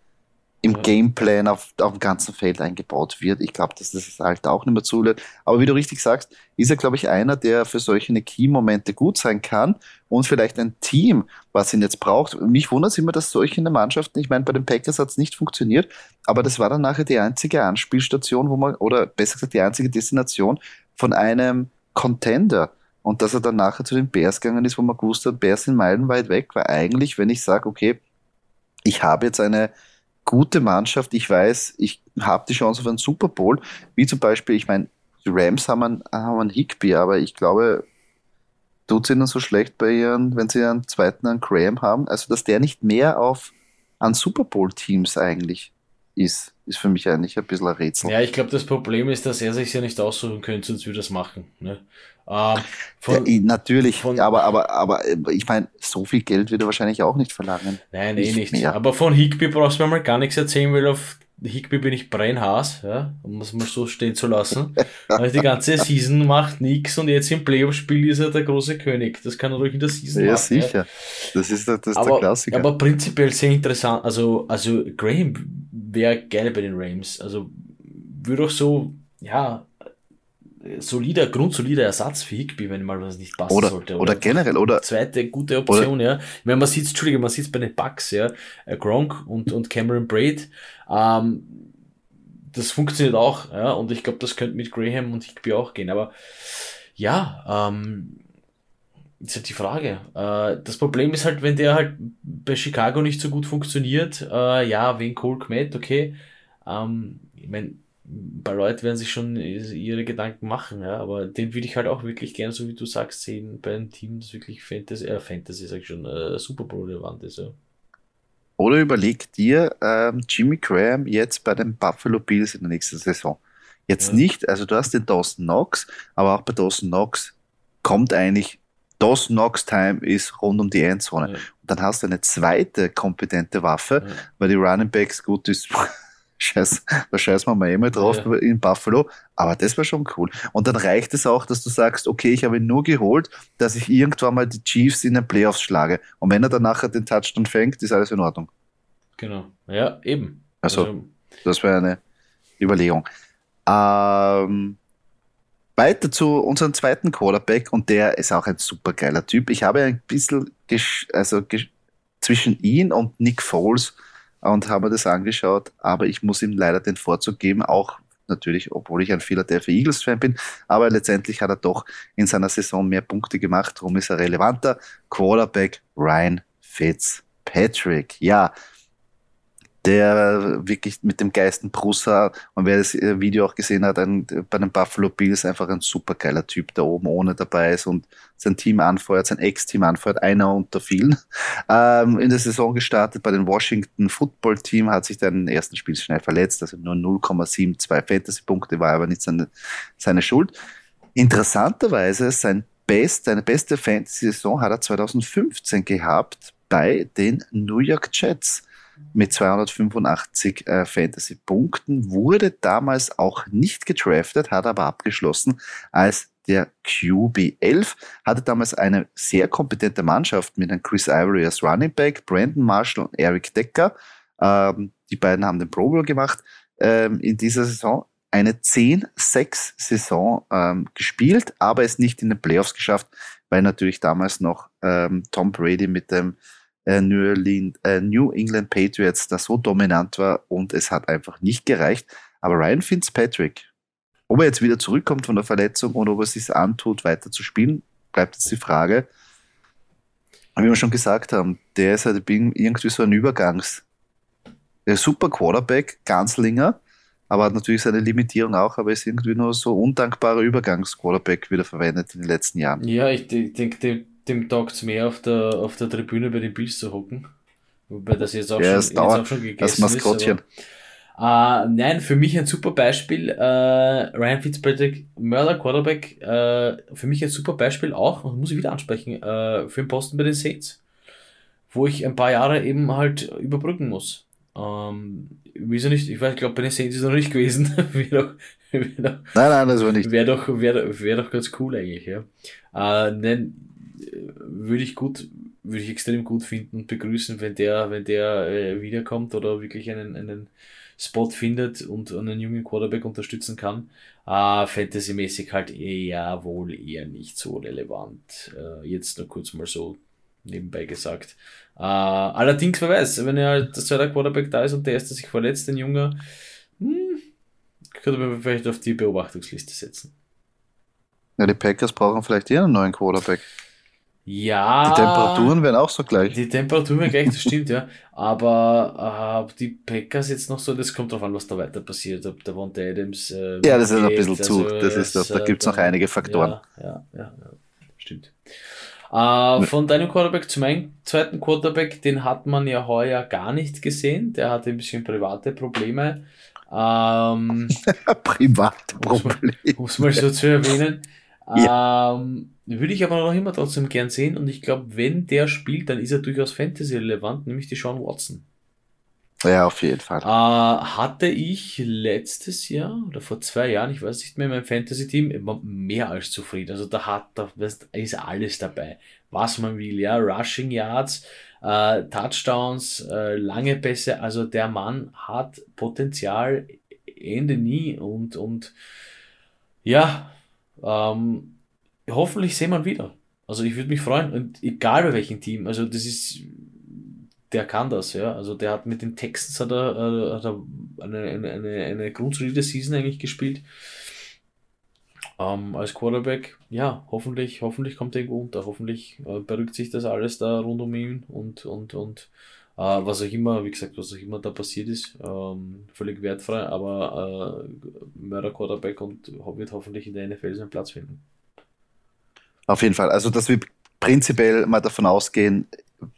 im. Gameplan auf, auf dem ganzen Feld eingebaut wird. Ich glaube, dass das halt auch nicht mehr zulässt. Aber wie du richtig sagst, ist er, glaube ich, einer, der für solche Key-Momente gut sein kann und vielleicht ein Team, was ihn jetzt braucht. Mich wundert es immer, dass solche Mannschaften, ich meine, bei den Packers hat es nicht funktioniert, aber das war dann nachher die einzige Anspielstation, wo man, oder besser gesagt, die einzige Destination von einem Contender. Und dass er dann nachher zu den Bears gegangen ist, wo man gewusst hat, Bears sind meilenweit weg, weil eigentlich, wenn ich sage, okay, ich habe jetzt eine gute Mannschaft. Ich weiß, ich habe die Chance auf einen Super Bowl, wie zum Beispiel, ich meine, die Rams haben einen, haben einen Higby, aber ich glaube, tut es ihnen so schlecht bei ihren, wenn sie einen zweiten einen Graham haben, also dass der nicht mehr auf an Super Bowl Teams eigentlich ist, ist für mich eigentlich ein bisschen ein Rätsel. Ja, ich glaube, das Problem ist, dass er sich ja nicht aussuchen könnte, sonst würde er es machen. Ne? Ähm, von, ja, natürlich, von, aber, aber, aber äh, ich meine, so viel Geld wird er wahrscheinlich auch nicht verlangen. Nein, eh nicht. Mehr. Aber von Higby brauchst du mir mal gar nichts erzählen, weil auf Higby bin ich Brennhaas, ja, um es mal so stehen zu lassen. also die ganze Season macht nichts und jetzt im Playoff-Spiel ist er der große König. Das kann er ruhig in der Season ja, machen. Sicher. Ja, sicher. Das ist, der, das ist aber, der Klassiker. Aber prinzipiell sehr interessant. Also, also Graham wäre geil bei den Rams. Also würde auch so, ja, solider, grundsolider Ersatz für Higby, wenn mal was nicht passen oder, sollte. Oder, oder generell, oder. Zweite gute Option, oder, ja. Wenn man sieht, Entschuldige, man sieht bei den Bucks, ja, äh, Gronk und, und Cameron Braid, ähm, das funktioniert auch, ja, und ich glaube, das könnte mit Graham und Higby auch gehen, aber ja, ähm, ist halt die Frage. Äh, das Problem ist halt, wenn der halt bei Chicago nicht so gut funktioniert, äh, ja, wegen Cole Kmet, okay, ähm, ich meine, ein paar Leute werden sich schon ihre Gedanken machen, ja, aber den würde ich halt auch wirklich gerne, so wie du sagst, sehen bei einem Team, das wirklich Fantasy, äh, Fantasy, sag ich schon, äh, Super Bowl relevant ist, ja. Oder überleg dir ähm, Jimmy Graham jetzt bei den Buffalo Bills in der nächsten Saison. Jetzt ja. nicht, also du hast den Dawson Knox, aber auch bei Dawson Knox kommt eigentlich Dawson Knox Time ist rund um die Endzone. Ja. Und dann hast du eine zweite kompetente Waffe, ja. weil die Running Backs gut ist. Scheiß, da scheißen wir mal eh mal drauf ja. in Buffalo. Aber das war schon cool. Und dann reicht es auch, dass du sagst, okay, ich habe ihn nur geholt, dass ich irgendwann mal die Chiefs in den Playoffs schlage. Und wenn er dann nachher den Touchdown fängt, ist alles in Ordnung. Genau. Ja, eben. Also, also das wäre eine Überlegung. Ähm, weiter zu unserem zweiten Quarterback und der ist auch ein super geiler Typ. Ich habe ein bisschen also zwischen ihn und Nick Foles und habe mir das angeschaut, aber ich muss ihm leider den Vorzug geben, auch natürlich, obwohl ich ein Philadelphia Eagles-Fan bin, aber letztendlich hat er doch in seiner Saison mehr Punkte gemacht, darum ist er relevanter. Quarterback Ryan Fitzpatrick. Ja, der wirklich mit dem Geisten Brusser und wer das äh, Video auch gesehen hat, ein, bei den Buffalo Bills einfach ein supergeiler Typ, der oben ohne dabei ist und sein Team anfeuert, sein Ex-Team anfeuert, einer unter vielen. Ähm, in der Saison gestartet bei den Washington Football Team, hat sich dann im ersten Spiel schnell verletzt, also nur 0,72 Fantasy-Punkte, war aber nicht seine, seine Schuld. Interessanterweise, sein best, seine beste Fantasy-Saison hat er 2015 gehabt bei den New York Jets mit 285 äh, Fantasy-Punkten, wurde damals auch nicht gedraftet, hat aber abgeschlossen als der QB11, hatte damals eine sehr kompetente Mannschaft mit einem Chris Ivory als Running Back, Brandon Marshall und Eric Decker. Ähm, die beiden haben den Pro Bowl gemacht ähm, in dieser Saison. Eine 10-6-Saison ähm, gespielt, aber es nicht in den Playoffs geschafft, weil natürlich damals noch ähm, Tom Brady mit dem New, Orleans, äh, New England Patriots da so dominant war und es hat einfach nicht gereicht. Aber Ryan Fitzpatrick, ob er jetzt wieder zurückkommt von der Verletzung und ob er sich antut, weiter zu spielen, bleibt jetzt die Frage. Wie wir schon gesagt haben, der ist halt irgendwie so ein Übergangs. Der super Quarterback, Ganzlinger, aber hat natürlich seine Limitierung auch, aber ist irgendwie nur so undankbarer Übergangs-Quarterback wieder verwendet in den letzten Jahren. Ja, ich denke, dem taugt mehr auf der, auf der Tribüne bei den Bills zu hocken. Wobei das jetzt auch, ja, schon, jetzt auch schon gegessen das Maskottchen. ist. Aber, äh, nein, für mich ein super Beispiel. Äh, Ryan Fitzpatrick, Mörder Quarterback, äh, für mich ein super Beispiel auch, und muss ich wieder ansprechen, äh, für den Posten bei den Saints. Wo ich ein paar Jahre eben halt überbrücken muss. Ähm, wieso nicht? Ich weiß, ich glaube, bei den Saints ist er noch nicht gewesen. wäre doch, wär doch, nein, nein, das war nicht. Wäre doch, wär, wär doch ganz cool eigentlich, ja. Äh, nein, würde ich gut, würde ich extrem gut finden und begrüßen, wenn der, wenn der äh, wiederkommt oder wirklich einen, einen Spot findet und einen jungen Quarterback unterstützen kann. Äh, Fantasy-mäßig halt eher wohl eher nicht so relevant. Äh, jetzt nur kurz mal so nebenbei gesagt. Äh, allerdings, wer weiß, wenn er das zweite Quarterback da ist und der erste sich verletzt, ein Junger, hm, könnte man vielleicht auf die Beobachtungsliste setzen. Ja, die Packers brauchen vielleicht eher einen neuen Quarterback. Ja. Die Temperaturen werden auch so gleich. Die Temperaturen werden gleich, das stimmt, ja. Aber äh, die Packers jetzt noch so, das kommt drauf an, was da weiter passiert. Ob der Von Adams. Äh, ja, das ist ein bisschen zu. Also das ist das, da gibt es noch einige Faktoren. Ja, ja, ja, ja stimmt. Äh, von deinem Quarterback zu meinem zweiten Quarterback, den hat man ja heuer gar nicht gesehen. Der hatte ein bisschen private Probleme. Ähm, private Probleme. Um es mal so zu erwähnen. Ja. Ähm, würde ich aber noch immer trotzdem gern sehen und ich glaube, wenn der spielt, dann ist er durchaus Fantasy-relevant, nämlich die Sean Watson. Ja, auf jeden Fall. Äh, hatte ich letztes Jahr oder vor zwei Jahren, ich weiß nicht mehr, mein Fantasy-Team mehr als zufrieden. Also da hat, da ist alles dabei, was man will, ja, Rushing Yards, äh, Touchdowns, äh, lange Pässe. Also der Mann hat Potenzial, Ende nie und und ja, ähm, hoffentlich sehen wir ihn wieder. Also ich würde mich freuen, und egal bei welchem Team, also das ist, der kann das, ja. Also der hat mit den Texans hat er, äh, hat er eine, eine, eine, eine grundsolide Season eigentlich gespielt. Ähm, als Quarterback, ja, hoffentlich, hoffentlich kommt er irgendwo unter, hoffentlich äh, sich das alles da rund um ihn und, und, und äh, was auch immer, wie gesagt, was auch immer da passiert ist, ähm, völlig wertfrei, aber äh, Mörder Quarterback und wird hoffentlich in der NFL seinen Platz finden. Auf jeden Fall. Also, dass wir prinzipiell mal davon ausgehen,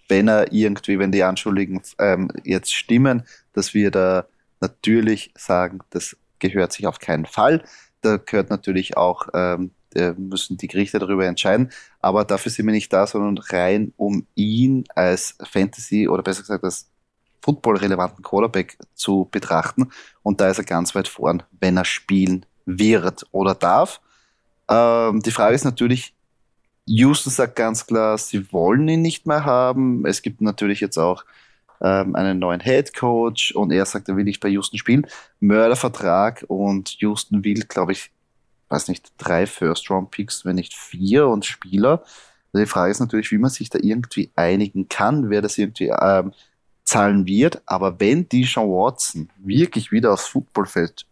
wenn er irgendwie, wenn die Anschuldigungen ähm, jetzt stimmen, dass wir da natürlich sagen, das gehört sich auf keinen Fall. Da gehört natürlich auch, ähm, müssen die Gerichte darüber entscheiden. Aber dafür sind wir nicht da, sondern rein um ihn als Fantasy oder besser gesagt als Football-relevanten Quarterback zu betrachten. Und da ist er ganz weit vorn, wenn er spielen wird oder darf. Ähm, die Frage ist natürlich, Houston sagt ganz klar, sie wollen ihn nicht mehr haben. Es gibt natürlich jetzt auch ähm, einen neuen Head Coach und er sagt, er will nicht bei Houston spielen. Mördervertrag und Houston will, glaube ich, weiß nicht, drei First-Round-Picks, wenn nicht vier und Spieler. Also die Frage ist natürlich, wie man sich da irgendwie einigen kann, wer das irgendwie ähm, zahlen wird. Aber wenn die Sean Watson wirklich wieder aufs Footballfeld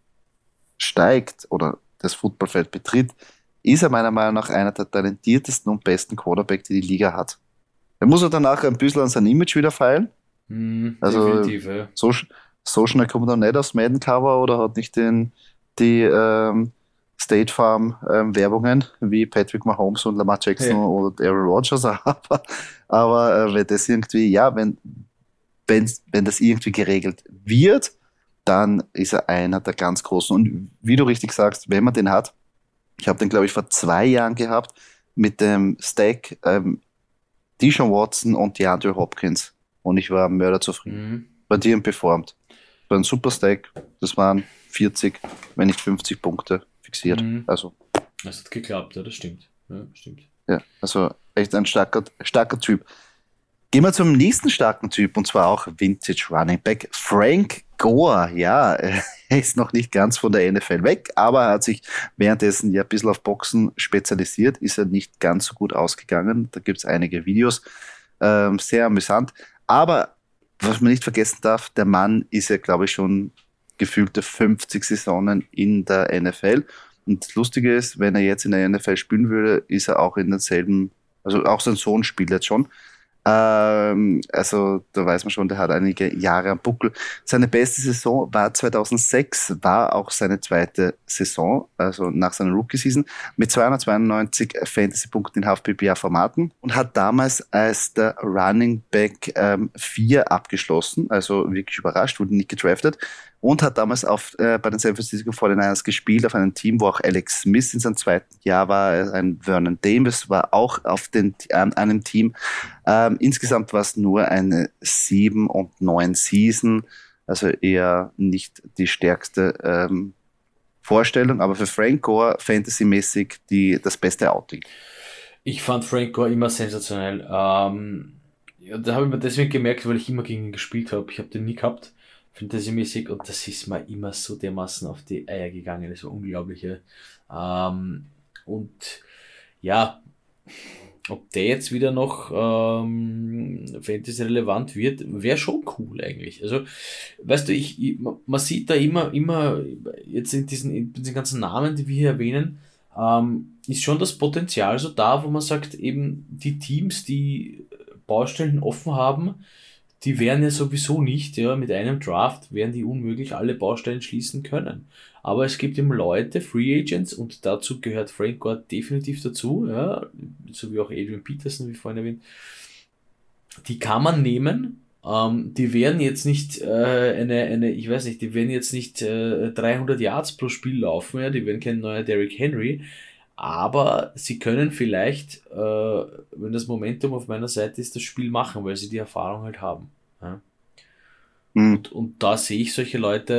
steigt oder das Footballfeld betritt, ist er meiner Meinung nach einer der talentiertesten und besten Quarterback, die die Liga hat. Er muss er danach ein bisschen an sein Image wieder feilen, Mhm, also ja. so, so schnell kommt er nicht aufs Madden-Cover oder hat nicht den, die ähm, State Farm ähm, Werbungen wie Patrick Mahomes und Lamar Jackson ja. oder Aaron Rodgers, aber, aber äh, wenn das irgendwie, ja, wenn, wenn, wenn das irgendwie geregelt wird, dann ist er einer der ganz großen. Und wie du richtig sagst, wenn man den hat, ich habe den, glaube ich, vor zwei Jahren gehabt mit dem Stack ähm, Dijon Watson und DeAndre Hopkins. Und ich war mörderzufrieden. Mhm. Bei dir performt. War ein super Stack. Das waren 40, wenn nicht 50 Punkte fixiert. Mhm. Also. Das hat geklappt, ja, das stimmt. Ja, stimmt. Ja, also echt ein starker, starker Typ. Gehen wir zum nächsten starken Typ und zwar auch Vintage Running Back Frank Gore. Ja, er ist noch nicht ganz von der NFL weg, aber er hat sich währenddessen ja ein bisschen auf Boxen spezialisiert, ist er nicht ganz so gut ausgegangen. Da gibt es einige Videos, ähm, sehr amüsant. Aber was man nicht vergessen darf, der Mann ist ja, glaube ich, schon gefühlte 50 Saisonen in der NFL. Und das Lustige ist, wenn er jetzt in der NFL spielen würde, ist er auch in denselben, also auch sein Sohn spielt jetzt schon. Ähm, also da weiß man schon, der hat einige Jahre am Buckel. Seine beste Saison war 2006, war auch seine zweite Saison, also nach seiner Rookie-Season, mit 292 Fantasy-Punkten in Half-PPA-Formaten und hat damals als der Running Back ähm, 4 abgeschlossen, also wirklich überrascht, wurde nicht gedraftet und hat damals auf, äh, bei den San Francisco 49ers gespielt, auf einem Team, wo auch Alex Smith in seinem zweiten Jahr war, ein Vernon Davis war auch auf den, äh, einem Team. Ähm, insgesamt war es nur eine sieben und neun Season, also eher nicht die stärkste ähm, Vorstellung, aber für Frank Gore fantasymäßig das beste Outing. Ich fand Frank Gore immer sensationell. Ähm, ja, da habe ich mir deswegen gemerkt, weil ich immer gegen ihn gespielt habe. Ich habe den nie gehabt fantasymäßig und das ist mir immer so dermaßen auf die Eier gegangen, das war unglaublich. Ähm, und ja, ob der jetzt wieder noch ähm, Fantasy relevant wird, wäre schon cool eigentlich. Also, weißt du, ich, ich, man sieht da immer, immer, jetzt in diesen, in diesen ganzen Namen, die wir hier erwähnen, ähm, ist schon das Potenzial so da, wo man sagt, eben die Teams, die Baustellen offen haben, die werden ja sowieso nicht, ja, mit einem Draft werden die unmöglich alle Baustellen schließen können. Aber es gibt eben Leute, Free Agents, und dazu gehört Frank Gore definitiv dazu, ja, so wie auch Adrian Peterson, wie vorhin erwähnt, die kann man nehmen, ähm, die werden jetzt nicht äh, eine, eine, ich weiß nicht, die werden jetzt nicht äh, 300 Yards pro Spiel laufen, ja, die werden kein neuer Derrick Henry, aber sie können vielleicht, äh, wenn das Momentum auf meiner Seite ist, das Spiel machen, weil sie die Erfahrung halt haben. Ja? Mhm. Und, und da sehe ich solche Leute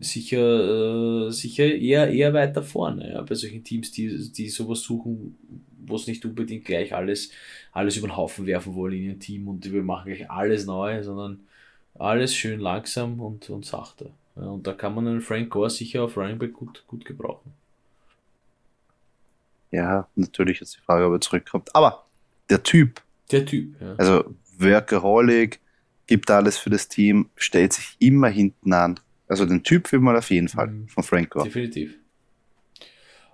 äh, sicher, äh, sicher eher, eher weiter vorne, ja? bei solchen Teams, die, die sowas suchen, wo es nicht unbedingt gleich alles, alles über den Haufen werfen wollen in ihrem Team und wir machen gleich alles neu, sondern alles schön langsam und, und sachte. Ja? Und da kann man einen Frank Gore sicher auf Running Back gut, gut gebrauchen. Ja, natürlich ist die Frage, ob er zurückkommt. Aber der Typ. Der Typ, ja. Also Workaholic, gibt alles für das Team, stellt sich immer hinten an. Also den Typ will man auf jeden Fall mhm. von Franco. Definitiv.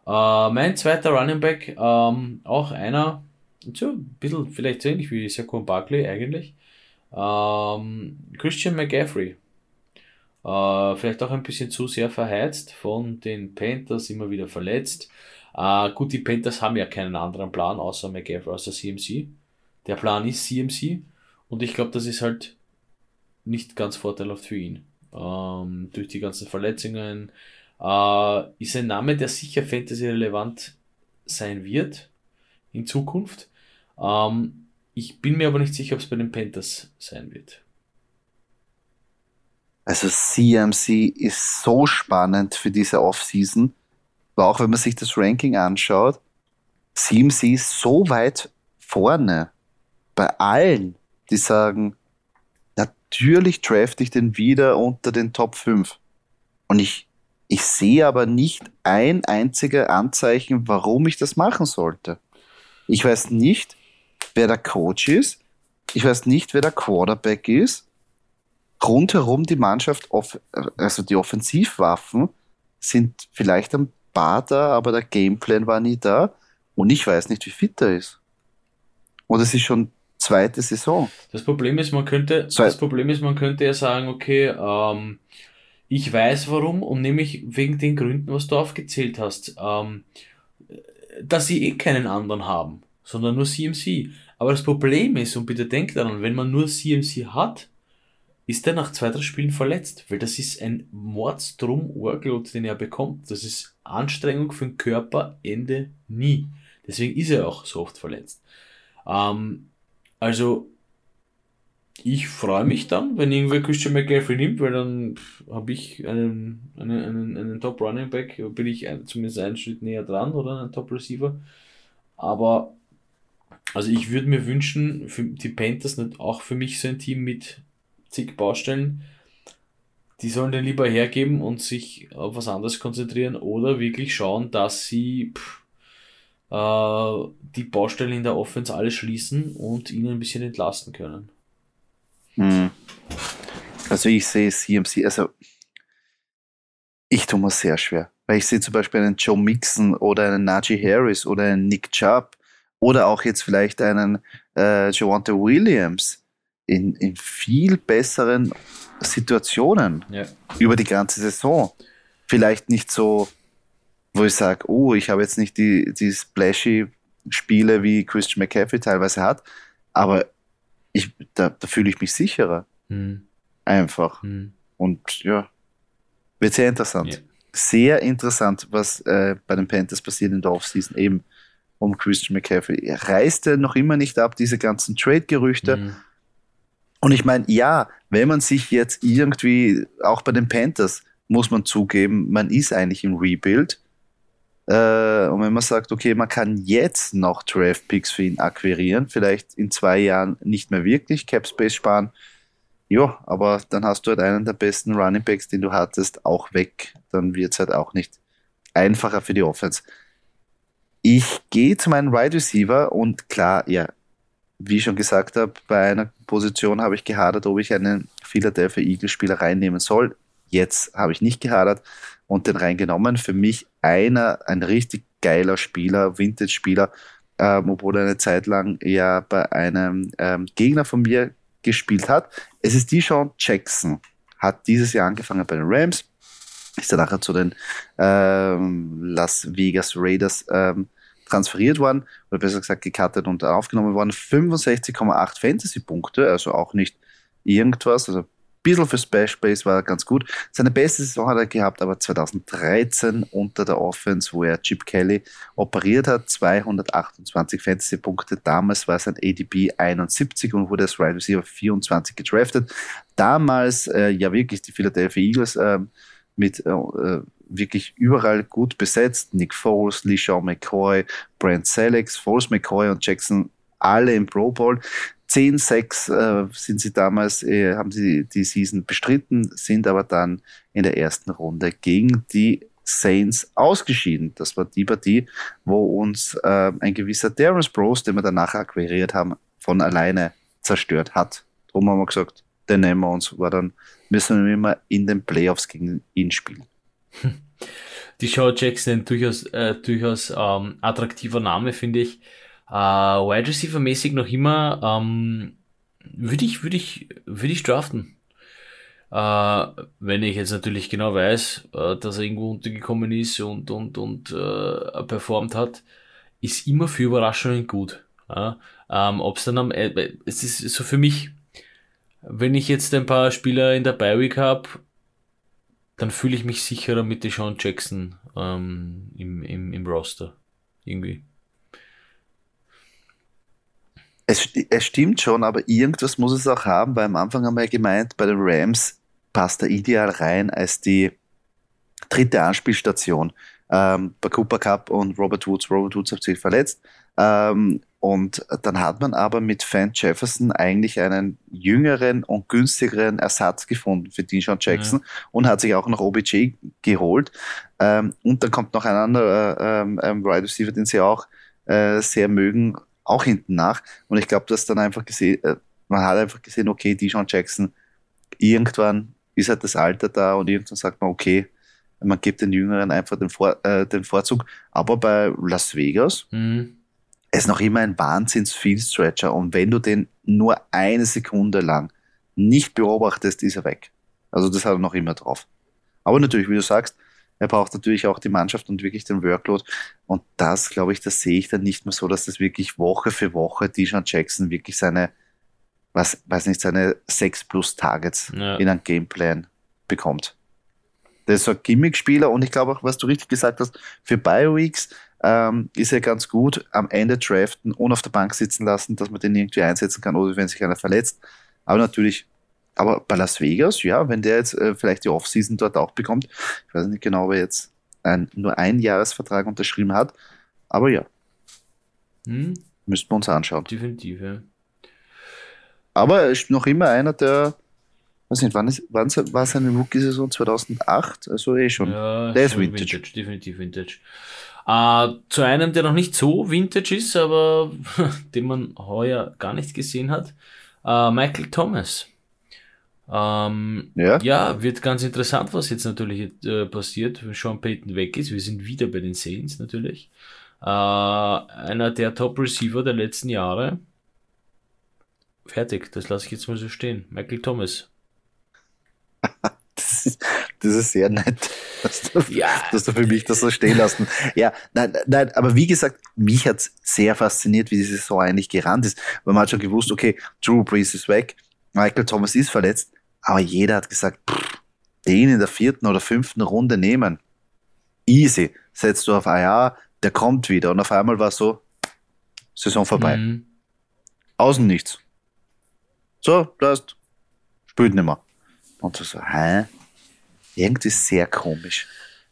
Äh, mein zweiter Running Back, ähm, auch einer, so ein bisschen vielleicht so ähnlich wie Saquon Barkley eigentlich. Ähm, Christian McGaffrey. Äh, vielleicht auch ein bisschen zu sehr verheizt von den Panthers, immer wieder verletzt. Uh, gut, die Panthers haben ja keinen anderen Plan außer McGaffrey, außer CMC. Der Plan ist CMC und ich glaube, das ist halt nicht ganz vorteilhaft für ihn. Ähm, durch die ganzen Verletzungen äh, ist ein Name, der sicher Fantasy relevant sein wird in Zukunft. Ähm, ich bin mir aber nicht sicher, ob es bei den Panthers sein wird. Also CMC ist so spannend für diese Offseason auch wenn man sich das Ranking anschaut, CMC ist so weit vorne bei allen, die sagen, natürlich draft ich den wieder unter den Top 5. Und ich, ich sehe aber nicht ein einziger Anzeichen, warum ich das machen sollte. Ich weiß nicht, wer der Coach ist. Ich weiß nicht, wer der Quarterback ist. Rundherum die Mannschaft, also die Offensivwaffen, sind vielleicht am war da, aber der Gameplan war nie da und ich weiß nicht, wie fit er ist. Und es ist schon zweite Saison. Das Problem ist, man könnte, So- das Problem ist, man könnte ja sagen, okay, ähm, ich weiß warum und nämlich wegen den Gründen, was du aufgezählt hast, ähm, dass sie eh keinen anderen haben, sondern nur CMC. Aber das Problem ist, und bitte denkt daran, wenn man nur CMC hat, ist er nach zwei, drei Spielen verletzt, weil das ist ein Mordstrom Workload, den er bekommt. Das ist Anstrengung für den Körper, Ende nie. Deswegen ist er auch so oft verletzt. Ähm, also, ich freue mich dann, wenn irgendwer Christian McCaffrey nimmt, weil dann habe ich einen, einen, einen, einen Top Running Back, bin ich ein, zumindest einen Schritt näher dran oder einen Top Receiver. Aber, also ich würde mir wünschen, für die Panthers nicht auch für mich so ein Team mit zig Baustellen, die sollen den lieber hergeben und sich auf was anderes konzentrieren oder wirklich schauen, dass sie pff, äh, die Baustellen in der Offense alle schließen und ihnen ein bisschen entlasten können. Hm. Also ich sehe CMC, also ich tue mir sehr schwer. Weil ich sehe zum Beispiel einen Joe Mixon oder einen Najee Harris oder einen Nick Chubb oder auch jetzt vielleicht einen äh, Javante Williams in, in viel besseren Situationen Ja. über die ganze Saison. Vielleicht nicht so, wo ich sage, oh, ich habe jetzt nicht die, die splashy Spiele wie Christian McCaffrey teilweise hat, aber ich, da, da fühle ich mich sicherer. Hm. Einfach. Hm. Und ja, wird sehr interessant. Ja. Sehr interessant, was äh, bei den Panthers passiert in der Offseason, eben um Christian McCaffrey. Er reiste noch immer nicht ab, diese ganzen Trade-Gerüchte. Hm. Und ich meine, ja, wenn man sich jetzt irgendwie, auch bei den Panthers, muss man zugeben, man ist eigentlich im Rebuild. Äh, und wenn man sagt, okay, man kann jetzt noch Draft-Picks für ihn akquirieren, vielleicht in zwei Jahren nicht mehr wirklich Cap Space sparen, ja, aber dann hast du halt einen der besten Running Backs, den du hattest, auch weg. Dann wird es halt auch nicht einfacher für die Offense. Ich gehe zu meinem Wide Receiver und klar, ja, wie ich schon gesagt habe, bei einer Position habe ich gehadert, ob ich einen Philadelphia Eagles Spieler reinnehmen soll. Jetzt habe ich nicht gehadert und den reingenommen. Für mich einer, ein richtig geiler Spieler, Vintage-Spieler, ähm, obwohl er eine Zeit lang ja bei einem ähm, Gegner von mir gespielt hat. Es ist Deshaun Jackson, hat dieses Jahr angefangen bei den Rams, ist dann nachher zu den ähm, Las Vegas Raiders ähm, transferiert worden, oder besser gesagt gecuttet und aufgenommen worden. 65,8 Fantasy-Punkte, also auch nicht irgendwas, also ein bisschen für Space war er ganz gut. Seine beste Saison hat er gehabt, aber 2013 unter der Offense, wo er Chip Kelly operiert hat, 228 Fantasy-Punkte. Damals war sein ADP 71 und wurde als Wide Receiver 24 gedraftet. Damals äh, ja wirklich die Philadelphia Eagles äh, mit äh, wirklich überall gut besetzt. Nick Foles, LeSean McCoy, Brent Sellex, Foles, McCoy und Jackson alle im Pro Bowl. 10-6 äh, sind sie damals, äh, haben sie die Season bestritten, sind aber dann in der ersten Runde gegen die Saints ausgeschieden. Das war die Partie, wo uns äh, ein gewisser Darius Bros, den wir danach akquiriert haben, von alleine zerstört hat. Darum haben wir gesagt, den nehmen wir uns, war dann müssen wir immer in den Playoffs gegen ihn spielen. Die Show Jackson, durchaus, äh, durchaus ähm, attraktiver Name, finde ich. Äh, Wide Receiver mäßig noch immer, ähm, würde ich, würde ich, würde ich draften. Äh, wenn ich jetzt natürlich genau weiß, äh, dass er irgendwo untergekommen ist und, und, und äh, performt hat, ist immer für Überraschungen gut. Ja? Ähm, Ob es dann am, äh, es ist so für mich, wenn ich jetzt ein paar Spieler in der Bi-Week habe, dann fühle ich mich sicherer mit Deshaun Jackson ähm, im, im, im Roster. Irgendwie. Es, es stimmt schon, aber irgendwas muss es auch haben, weil am Anfang haben wir ja gemeint, bei den Rams passt er ideal rein als die dritte Anspielstation. Ähm, bei Cooper Cup und Robert Woods, Robert Woods hat sich verletzt. Ähm, und dann hat man aber mit Fan Jefferson eigentlich einen jüngeren und günstigeren Ersatz gefunden für Deshaun Jackson ja. und hat sich auch noch OBJ geholt. Ähm, und dann kommt noch ein anderer ähm, ähm, Wide Receiver, den sie auch äh, sehr mögen, auch hinten nach. Und ich glaube, dass dann einfach gesehen, äh, man hat einfach gesehen, okay, Deshaun Jackson, irgendwann ist halt das Alter da und irgendwann sagt man, okay, man gibt den Jüngeren einfach den, Vor äh, den Vorzug. Aber bei Las Vegas, Mhm. Er ist noch immer ein Wahnsinns-Field-Stretcher und wenn du den nur eine Sekunde lang nicht beobachtest, ist er weg. Also das hat er noch immer drauf. Aber natürlich, wie du sagst, er braucht natürlich auch die Mannschaft und wirklich den Workload. Und das, glaube ich, das sehe ich dann nicht mehr so, dass das wirklich Woche für Woche Dijon Jackson wirklich seine, was, weiß nicht, seine sechs plus Targets ja. in einem Gameplan bekommt. Der ist so ein Gimmick-Spieler und ich glaube auch, was du richtig gesagt hast, für Bio-Weeks ähm, ist er ganz gut am Ende draften und auf der Bank sitzen lassen, dass man den irgendwie einsetzen kann oder wenn sich einer verletzt. Aber natürlich aber bei Las Vegas, ja, wenn der jetzt äh, vielleicht die Offseason dort auch bekommt, ich weiß nicht genau, ob er jetzt ein, nur einen Jahresvertrag unterschrieben hat, aber ja. Hm? Müssten wir uns anschauen. Definitiv, ja. Aber er ist noch immer einer der, weiß nicht, wann, ist, wann war seine Rookie-Saison 2008? Also eh schon. Ja, der ist Vintage. Vintage. Definitiv Vintage. Uh, zu einem, der noch nicht so Vintage ist, aber den man heuer gar nicht gesehen hat, uh, Michael Thomas. Ähm, ja. ja, wird ganz interessant, was jetzt natürlich äh, passiert, wenn Sean Payton weg ist. Wir sind wieder bei den Saints natürlich. Äh, einer der Top-Receiver der letzten Jahre. Fertig, das lasse ich jetzt mal so stehen. Michael Thomas. das, ist, das sehr nett, dass du, ja. dass du für mich das so stehen lassen. Ja, nein, nein, aber wie gesagt, mich hat sehr fasziniert, wie die Saison eigentlich gerannt ist. Weil man hat schon gewusst, okay, Drew Brees ist weg, Michael Thomas ist verletzt aber jeder hat gesagt, pff, den in der vierten oder fünften Runde nehmen. Easy. Setzt du auf IA, der kommt wieder. Und auf einmal war so, Saison vorbei. Mhm. Außen nichts. So, da ist, spielt nicht mehr. Und so, hä? Irgendwie sehr komisch.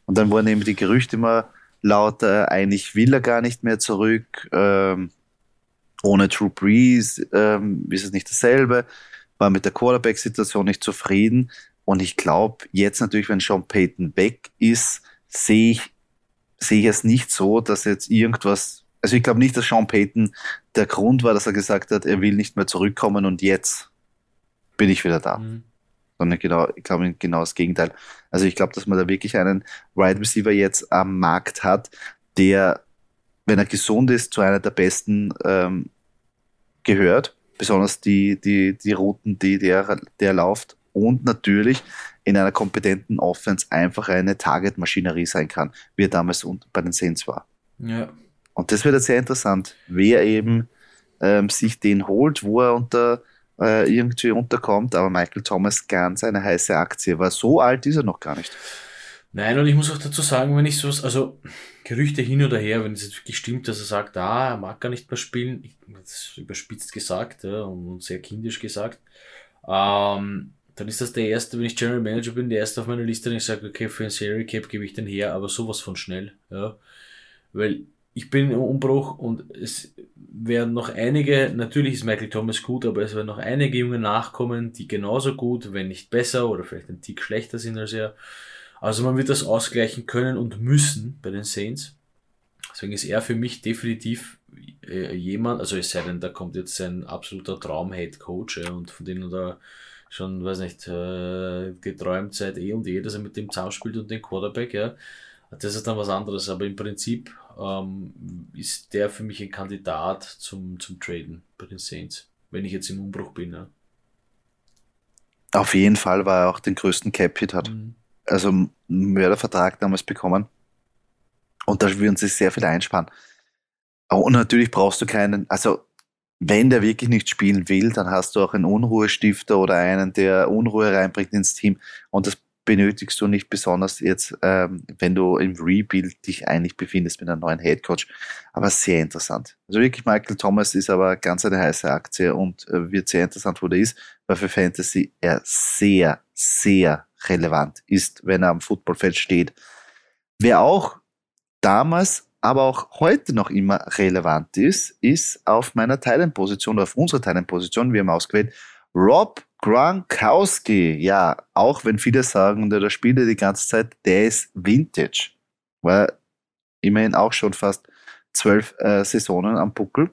Und dann wurden eben die Gerüchte immer lauter, eigentlich will er gar nicht mehr zurück. Ähm, ohne True Breeze ähm, ist es nicht dasselbe war mit der Quarterback-Situation nicht zufrieden. Und ich glaube, jetzt natürlich, wenn Sean Payton weg ist, sehe ich, sehe ich es nicht so, dass jetzt irgendwas, also ich glaube nicht, dass Sean Payton der Grund war, dass er gesagt hat, er will nicht mehr zurückkommen und jetzt bin ich wieder da. Mhm. Sondern genau, ich glaube genau das Gegenteil. Also ich glaube, dass man da wirklich einen Wide Receiver jetzt am Markt hat, der, wenn er gesund ist, zu einer der besten ähm, gehört besonders die, die, die Routen, die der, der läuft und natürlich in einer kompetenten Offense einfach eine Target-Maschinerie sein kann, wie er damals bei den Saints war. Ja. Und das wird jetzt sehr interessant, wer eben ähm, sich den holt, wo er unter äh, irgendwie unterkommt, aber Michael Thomas ganz eine heiße Aktie, weil so alt ist er noch gar nicht. Nein, und ich muss auch dazu sagen, wenn ich sowas, also Gerüchte hin oder her, wenn es wirklich stimmt, dass er sagt, ah, er mag gar nicht mehr spielen, ich, das überspitzt gesagt ja, und sehr kindisch gesagt, ähm, dann ist das der erste, wenn ich General Manager bin, der erste auf meiner Liste, und ich sage, okay, für ein Salary Cap gebe ich den her, aber sowas von schnell, ja, weil ich bin im Umbruch und es werden noch einige, natürlich ist Michael Thomas gut, aber es werden noch einige Junge nachkommen, die genauso gut, wenn nicht besser oder vielleicht ein Tick schlechter sind als er. Also man wird das ausgleichen können und müssen bei den Saints. Deswegen ist er für mich definitiv äh, jemand, also es sei denn, da kommt jetzt sein absoluter Traum-Head Coach ja, und von denen da schon, weiß nicht, äh, geträumt seit eh und eh, dass er mit dem zusammenspielt und den Quarterback, ja. Das ist dann was anderes, aber im Prinzip ähm, ist der für mich ein Kandidat zum, zum Traden bei den Saints, wenn ich jetzt im Umbruch bin. Ja. Auf jeden Fall, weil er auch den größten Cap-Hit hat. Mhm also einen Mördervertrag damals bekommen. Und da würden sie sehr viel einsparen. Und natürlich brauchst du keinen, also wenn der wirklich nicht spielen will, dann hast du auch einen Unruhestifter oder einen, der Unruhe reinbringt ins Team. Und das benötigst du nicht besonders jetzt, ähm, wenn du im Rebuild dich eigentlich befindest mit einem neuen Headcoach. Aber sehr interessant. Also wirklich, Michael Thomas ist aber ganz eine heiße Aktie und äh, wird sehr interessant, wo der ist, weil für Fantasy er sehr, sehr relevant ist, wenn er am Footballfeld steht. Wer auch damals, aber auch heute noch immer relevant ist, ist auf meiner Teilenposition oder auf unserer Teilenposition, wir haben ausgewählt, Rob Gronkowski. Ja, auch wenn viele sagen, der spielt die ganze Zeit, der ist Vintage. Weil immerhin auch schon fast zwölf äh, Saisonen am Buckel.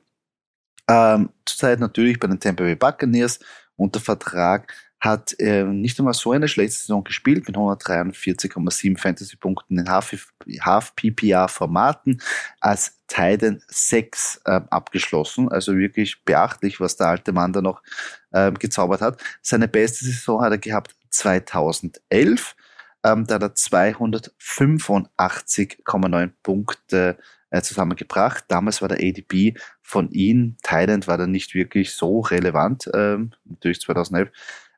Ähm, zurzeit natürlich bei den Tampa Bay Buccaneers unter Vertrag, hat äh, nicht einmal so eine schlechte Saison gespielt mit 143,7 Fantasy-Punkten in Half-PPA-Formaten als Titan 6 äh, abgeschlossen. Also wirklich beachtlich, was der alte Mann da noch äh, gezaubert hat. Seine beste Saison hat er gehabt 2011. Ähm, da hat er 285,9 Punkte äh, zusammengebracht. Damals war der ADP von ihm, Thailand war da nicht wirklich so relevant, ähm, natürlich 2011.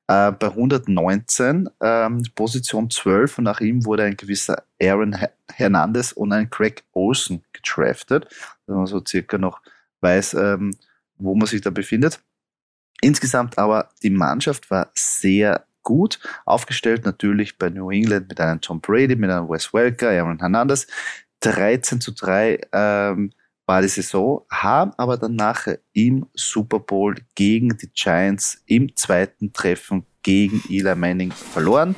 Äh, bei 119, ähm, Position 12 und nach ihm wurde ein gewisser Aaron Hernandez und ein Craig Olsen gedraftet, dass man so circa noch weiß, ähm, wo man sich da befindet. Insgesamt aber die Mannschaft war sehr gut aufgestellt, natürlich bei New England mit einem Tom Brady, mit einem Wes Welker, Aaron Hernandez. 13 zu 3 ähm, war die Saison, haben aber dann nachher im Super Bowl gegen die Giants im zweiten Treffen gegen Eli Manning verloren,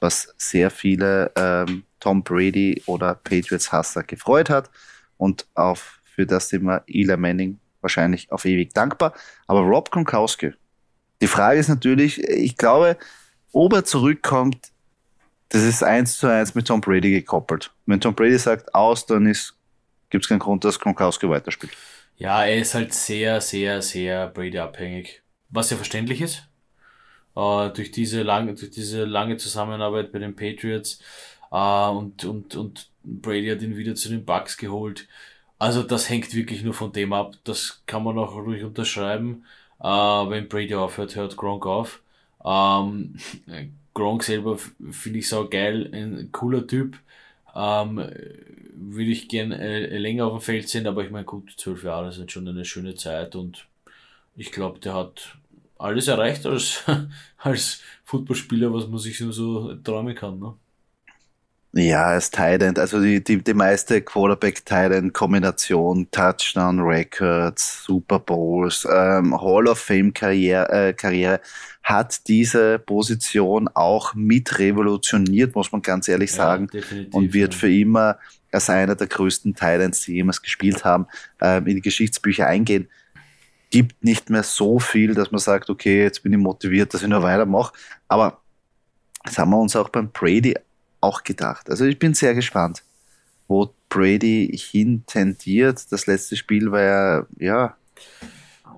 was sehr viele ähm, Tom Brady oder Patriots Hasser gefreut hat und auf, für das sind wir Eli Manning wahrscheinlich auf ewig dankbar. Aber Rob Gronkowski, die Frage ist natürlich, ich glaube, ob er zurückkommt, das ist eins zu eins mit Tom Brady gekoppelt. Wenn Tom Brady sagt aus, dann gibt es keinen Grund, dass Gronkowski weiterspielt. Ja, er ist halt sehr, sehr, sehr Brady-abhängig. Was ja verständlich ist. Äh, durch, diese lange, durch diese lange Zusammenarbeit bei den Patriots. Äh, und, und, und Brady hat ihn wieder zu den Bucks geholt. Also das hängt wirklich nur von dem ab. Das kann man auch ruhig unterschreiben. Äh, wenn Brady aufhört, hört Gronk auf. Ähm, Gronk selber finde ich so geil, ein cooler Typ. Ähm, würde ich gern äh, länger auf dem Feld sehen, aber ich meine, gut, zwölf Jahre sind schon eine schöne Zeit und ich glaube, der hat alles erreicht als, als Footballspieler, was man sich so, so träumen kann. Ne? Ja, als Tight also die, die, die meiste Quarterback-Tight-Kombination, Touchdown Records, Super Bowls, ähm, Hall of Fame Karriere, äh, Karriere hat diese Position auch mit revolutioniert, muss man ganz ehrlich sagen, ja, und wird ja. für immer als einer der größten Titans, die jemals gespielt haben, ähm, in die Geschichtsbücher eingehen. Gibt nicht mehr so viel, dass man sagt, okay, jetzt bin ich motiviert, dass ich nur weitermache. Aber das haben wir uns auch beim Brady auch gedacht. Also ich bin sehr gespannt, wo Brady hin tendiert. Das letzte Spiel war ja, ja,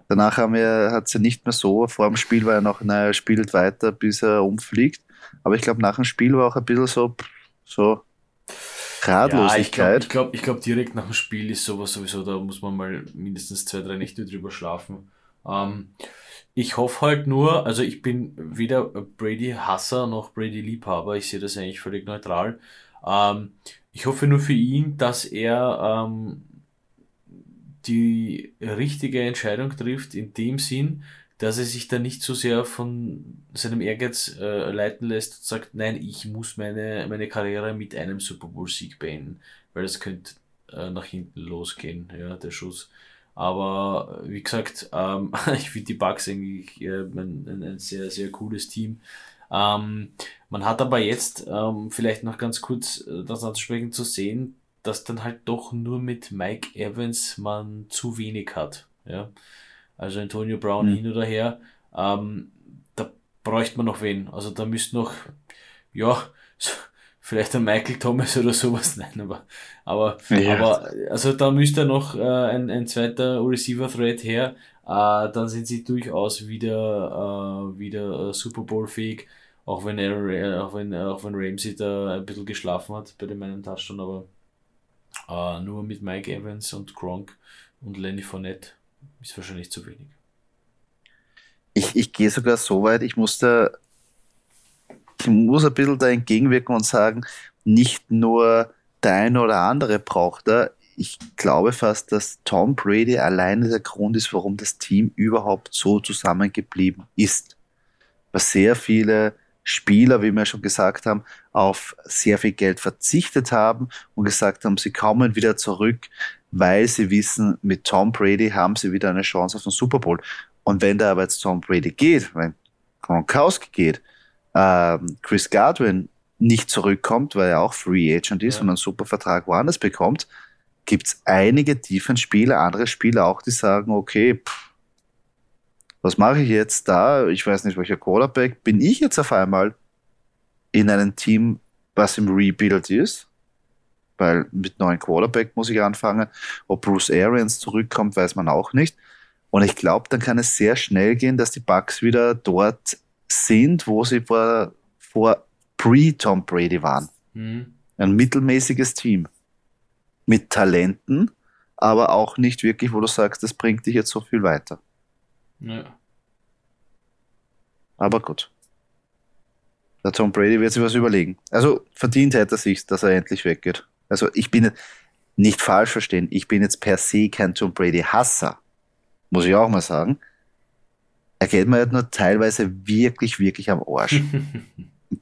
danach haben wir, hat es ja nicht mehr so, vor dem Spiel war er noch, naja, er spielt weiter, bis er umfliegt. Aber ich glaube, nach dem Spiel war auch ein bisschen so, so Ratlosigkeit. Ja, ich glaube, ich glaub, glaub, direkt nach dem Spiel ist sowas sowieso, da muss man mal mindestens zwei, drei Nächte drüber schlafen. Ähm, ich hoffe halt nur, also ich bin weder Brady-Hasser noch Brady-Liebhaber, ich sehe das eigentlich völlig neutral. Ähm, ich hoffe nur für ihn, dass er ähm, die richtige Entscheidung trifft, in dem Sinn, dass er sich da nicht so sehr von seinem Ehrgeiz äh, leiten lässt und sagt, nein, ich muss meine, meine Karriere mit einem Super Bowl-Sieg beenden, weil das könnte äh, nach hinten losgehen, ja, der Schuss. Aber wie gesagt, ähm, ich finde die Bugs eigentlich äh, ein, ein, ein, sehr, sehr cooles Team. Ähm, man hat aber jetzt ähm, vielleicht noch ganz kurz äh, das anzusprechen zu sehen, dass dann halt doch nur mit Mike Evans man zu wenig hat. Ja? Also Antonio Brown mhm. hin oder her. Ähm, da bräuchte man noch wen. Also da müsste noch, ja, so, vielleicht ein Michael Thomas oder sowas, nein, aber, aber, ja. aber also da müsste noch äh, ein, ein zweiter Receiver-Thread her, äh, dann sind sie durchaus wieder, äh, wieder äh, Super Bowl-fähig, auch wenn er, äh, auch wenn, auch wenn Ramsey da ein bisschen geschlafen hat bei dem einen Touchdown, aber äh, nur mit Mike Evans und Gronk und Lenny Fournette ist wahrscheinlich zu wenig. Ich, ich gehe sogar so weit, ich musste muss ein bisschen da entgegenwirken und sagen, nicht nur der eine oder andere braucht er. Ich glaube fast, dass Tom Brady alleine der Grund ist, warum das Team überhaupt so zusammengeblieben ist. Weil sehr viele Spieler, wie wir schon gesagt haben, auf sehr viel Geld verzichtet haben und gesagt haben, sie kommen wieder zurück, weil sie wissen, mit Tom Brady haben sie wieder eine Chance auf den Super Bowl. Und wenn da aber jetzt Tom Brady geht, wenn Gronkowski geht, ähm, Chris Godwin nicht zurückkommt, weil er auch Free Agent ist ja. und einen super Vertrag woanders bekommt, gibt es einige Defense-Spieler, andere Spieler auch, die sagen, okay, pff, Was mache ich jetzt da? Ich weiß nicht, welcher Quarterback. Bin ich jetzt auf einmal in einem Team, was im Rebuild ist? Weil mit neuen Quarterback muss ich anfangen. Ob Bruce Arians zurückkommt, weiß man auch nicht. Und ich glaube, dann kann es sehr schnell gehen, dass die Bucks wieder dort sind, wo sie vor, vor pre-Tom Brady waren. Mhm. Ein mittelmäßiges Team. Mit Talenten, aber auch nicht wirklich, wo du sagst, das bringt dich jetzt so viel weiter. Ja. Aber gut. Der Tom Brady wird sich was überlegen. Also verdient hätte er sich, dass er endlich weggeht. Also ich bin nicht falsch verstehen, ich bin jetzt per se kein Tom Brady-Hasser. Muss ich auch mal sagen. Er geht mir halt nur teilweise wirklich, wirklich am Arsch.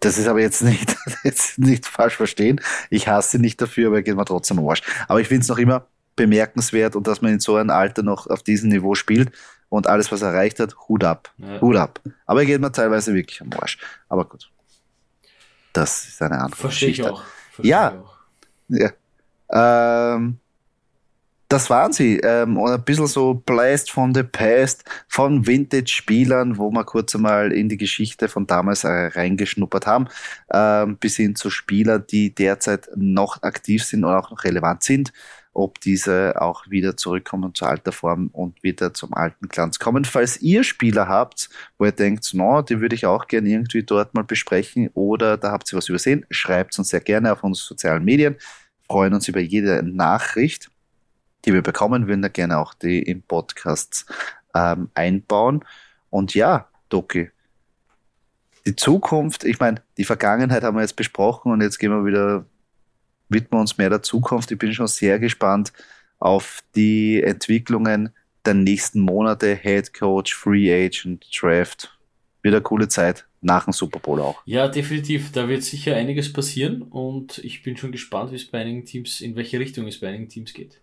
Das ist aber jetzt nicht, jetzt nicht falsch verstehen. Ich hasse ihn nicht dafür, aber er geht mir trotzdem am Arsch. Aber ich finde es noch immer bemerkenswert und dass man in so einem Alter noch auf diesem Niveau spielt und alles, was er erreicht hat, Hut ab. Ja. Hut ab. Aber er geht mir teilweise wirklich am Arsch. Aber gut. Das ist eine andere Verstehe Geschichte. Ich auch. Verstehe ja. Ich auch. ja. Ähm, das waren sie. Ähm, ein bisschen so Blast von the Past, von Vintage-Spielern, wo wir kurz einmal in die Geschichte von damals äh, reingeschnuppert haben, ähm, bis hin zu Spielern, die derzeit noch aktiv sind und auch noch relevant sind, ob diese auch wieder zurückkommen zur alter Form und wieder zum alten Glanz kommen. Falls ihr Spieler habt, wo ihr denkt, no, die würde ich auch gerne irgendwie dort mal besprechen oder da habt ihr was übersehen, schreibt uns sehr gerne auf unseren sozialen Medien. Freuen uns über jede Nachricht die wir bekommen, würden da gerne auch die im Podcast ähm, einbauen. Und ja, Doki, die Zukunft, ich meine, die Vergangenheit haben wir jetzt besprochen und jetzt gehen wir wieder, widmen uns mehr der Zukunft. Ich bin schon sehr gespannt auf die Entwicklungen der nächsten Monate, Head Coach, Free Agent, Draft. Wieder coole Zeit nach dem Super Bowl auch. Ja, definitiv. Da wird sicher einiges passieren und ich bin schon gespannt, wie es bei einigen Teams, in welche Richtung es bei einigen Teams geht.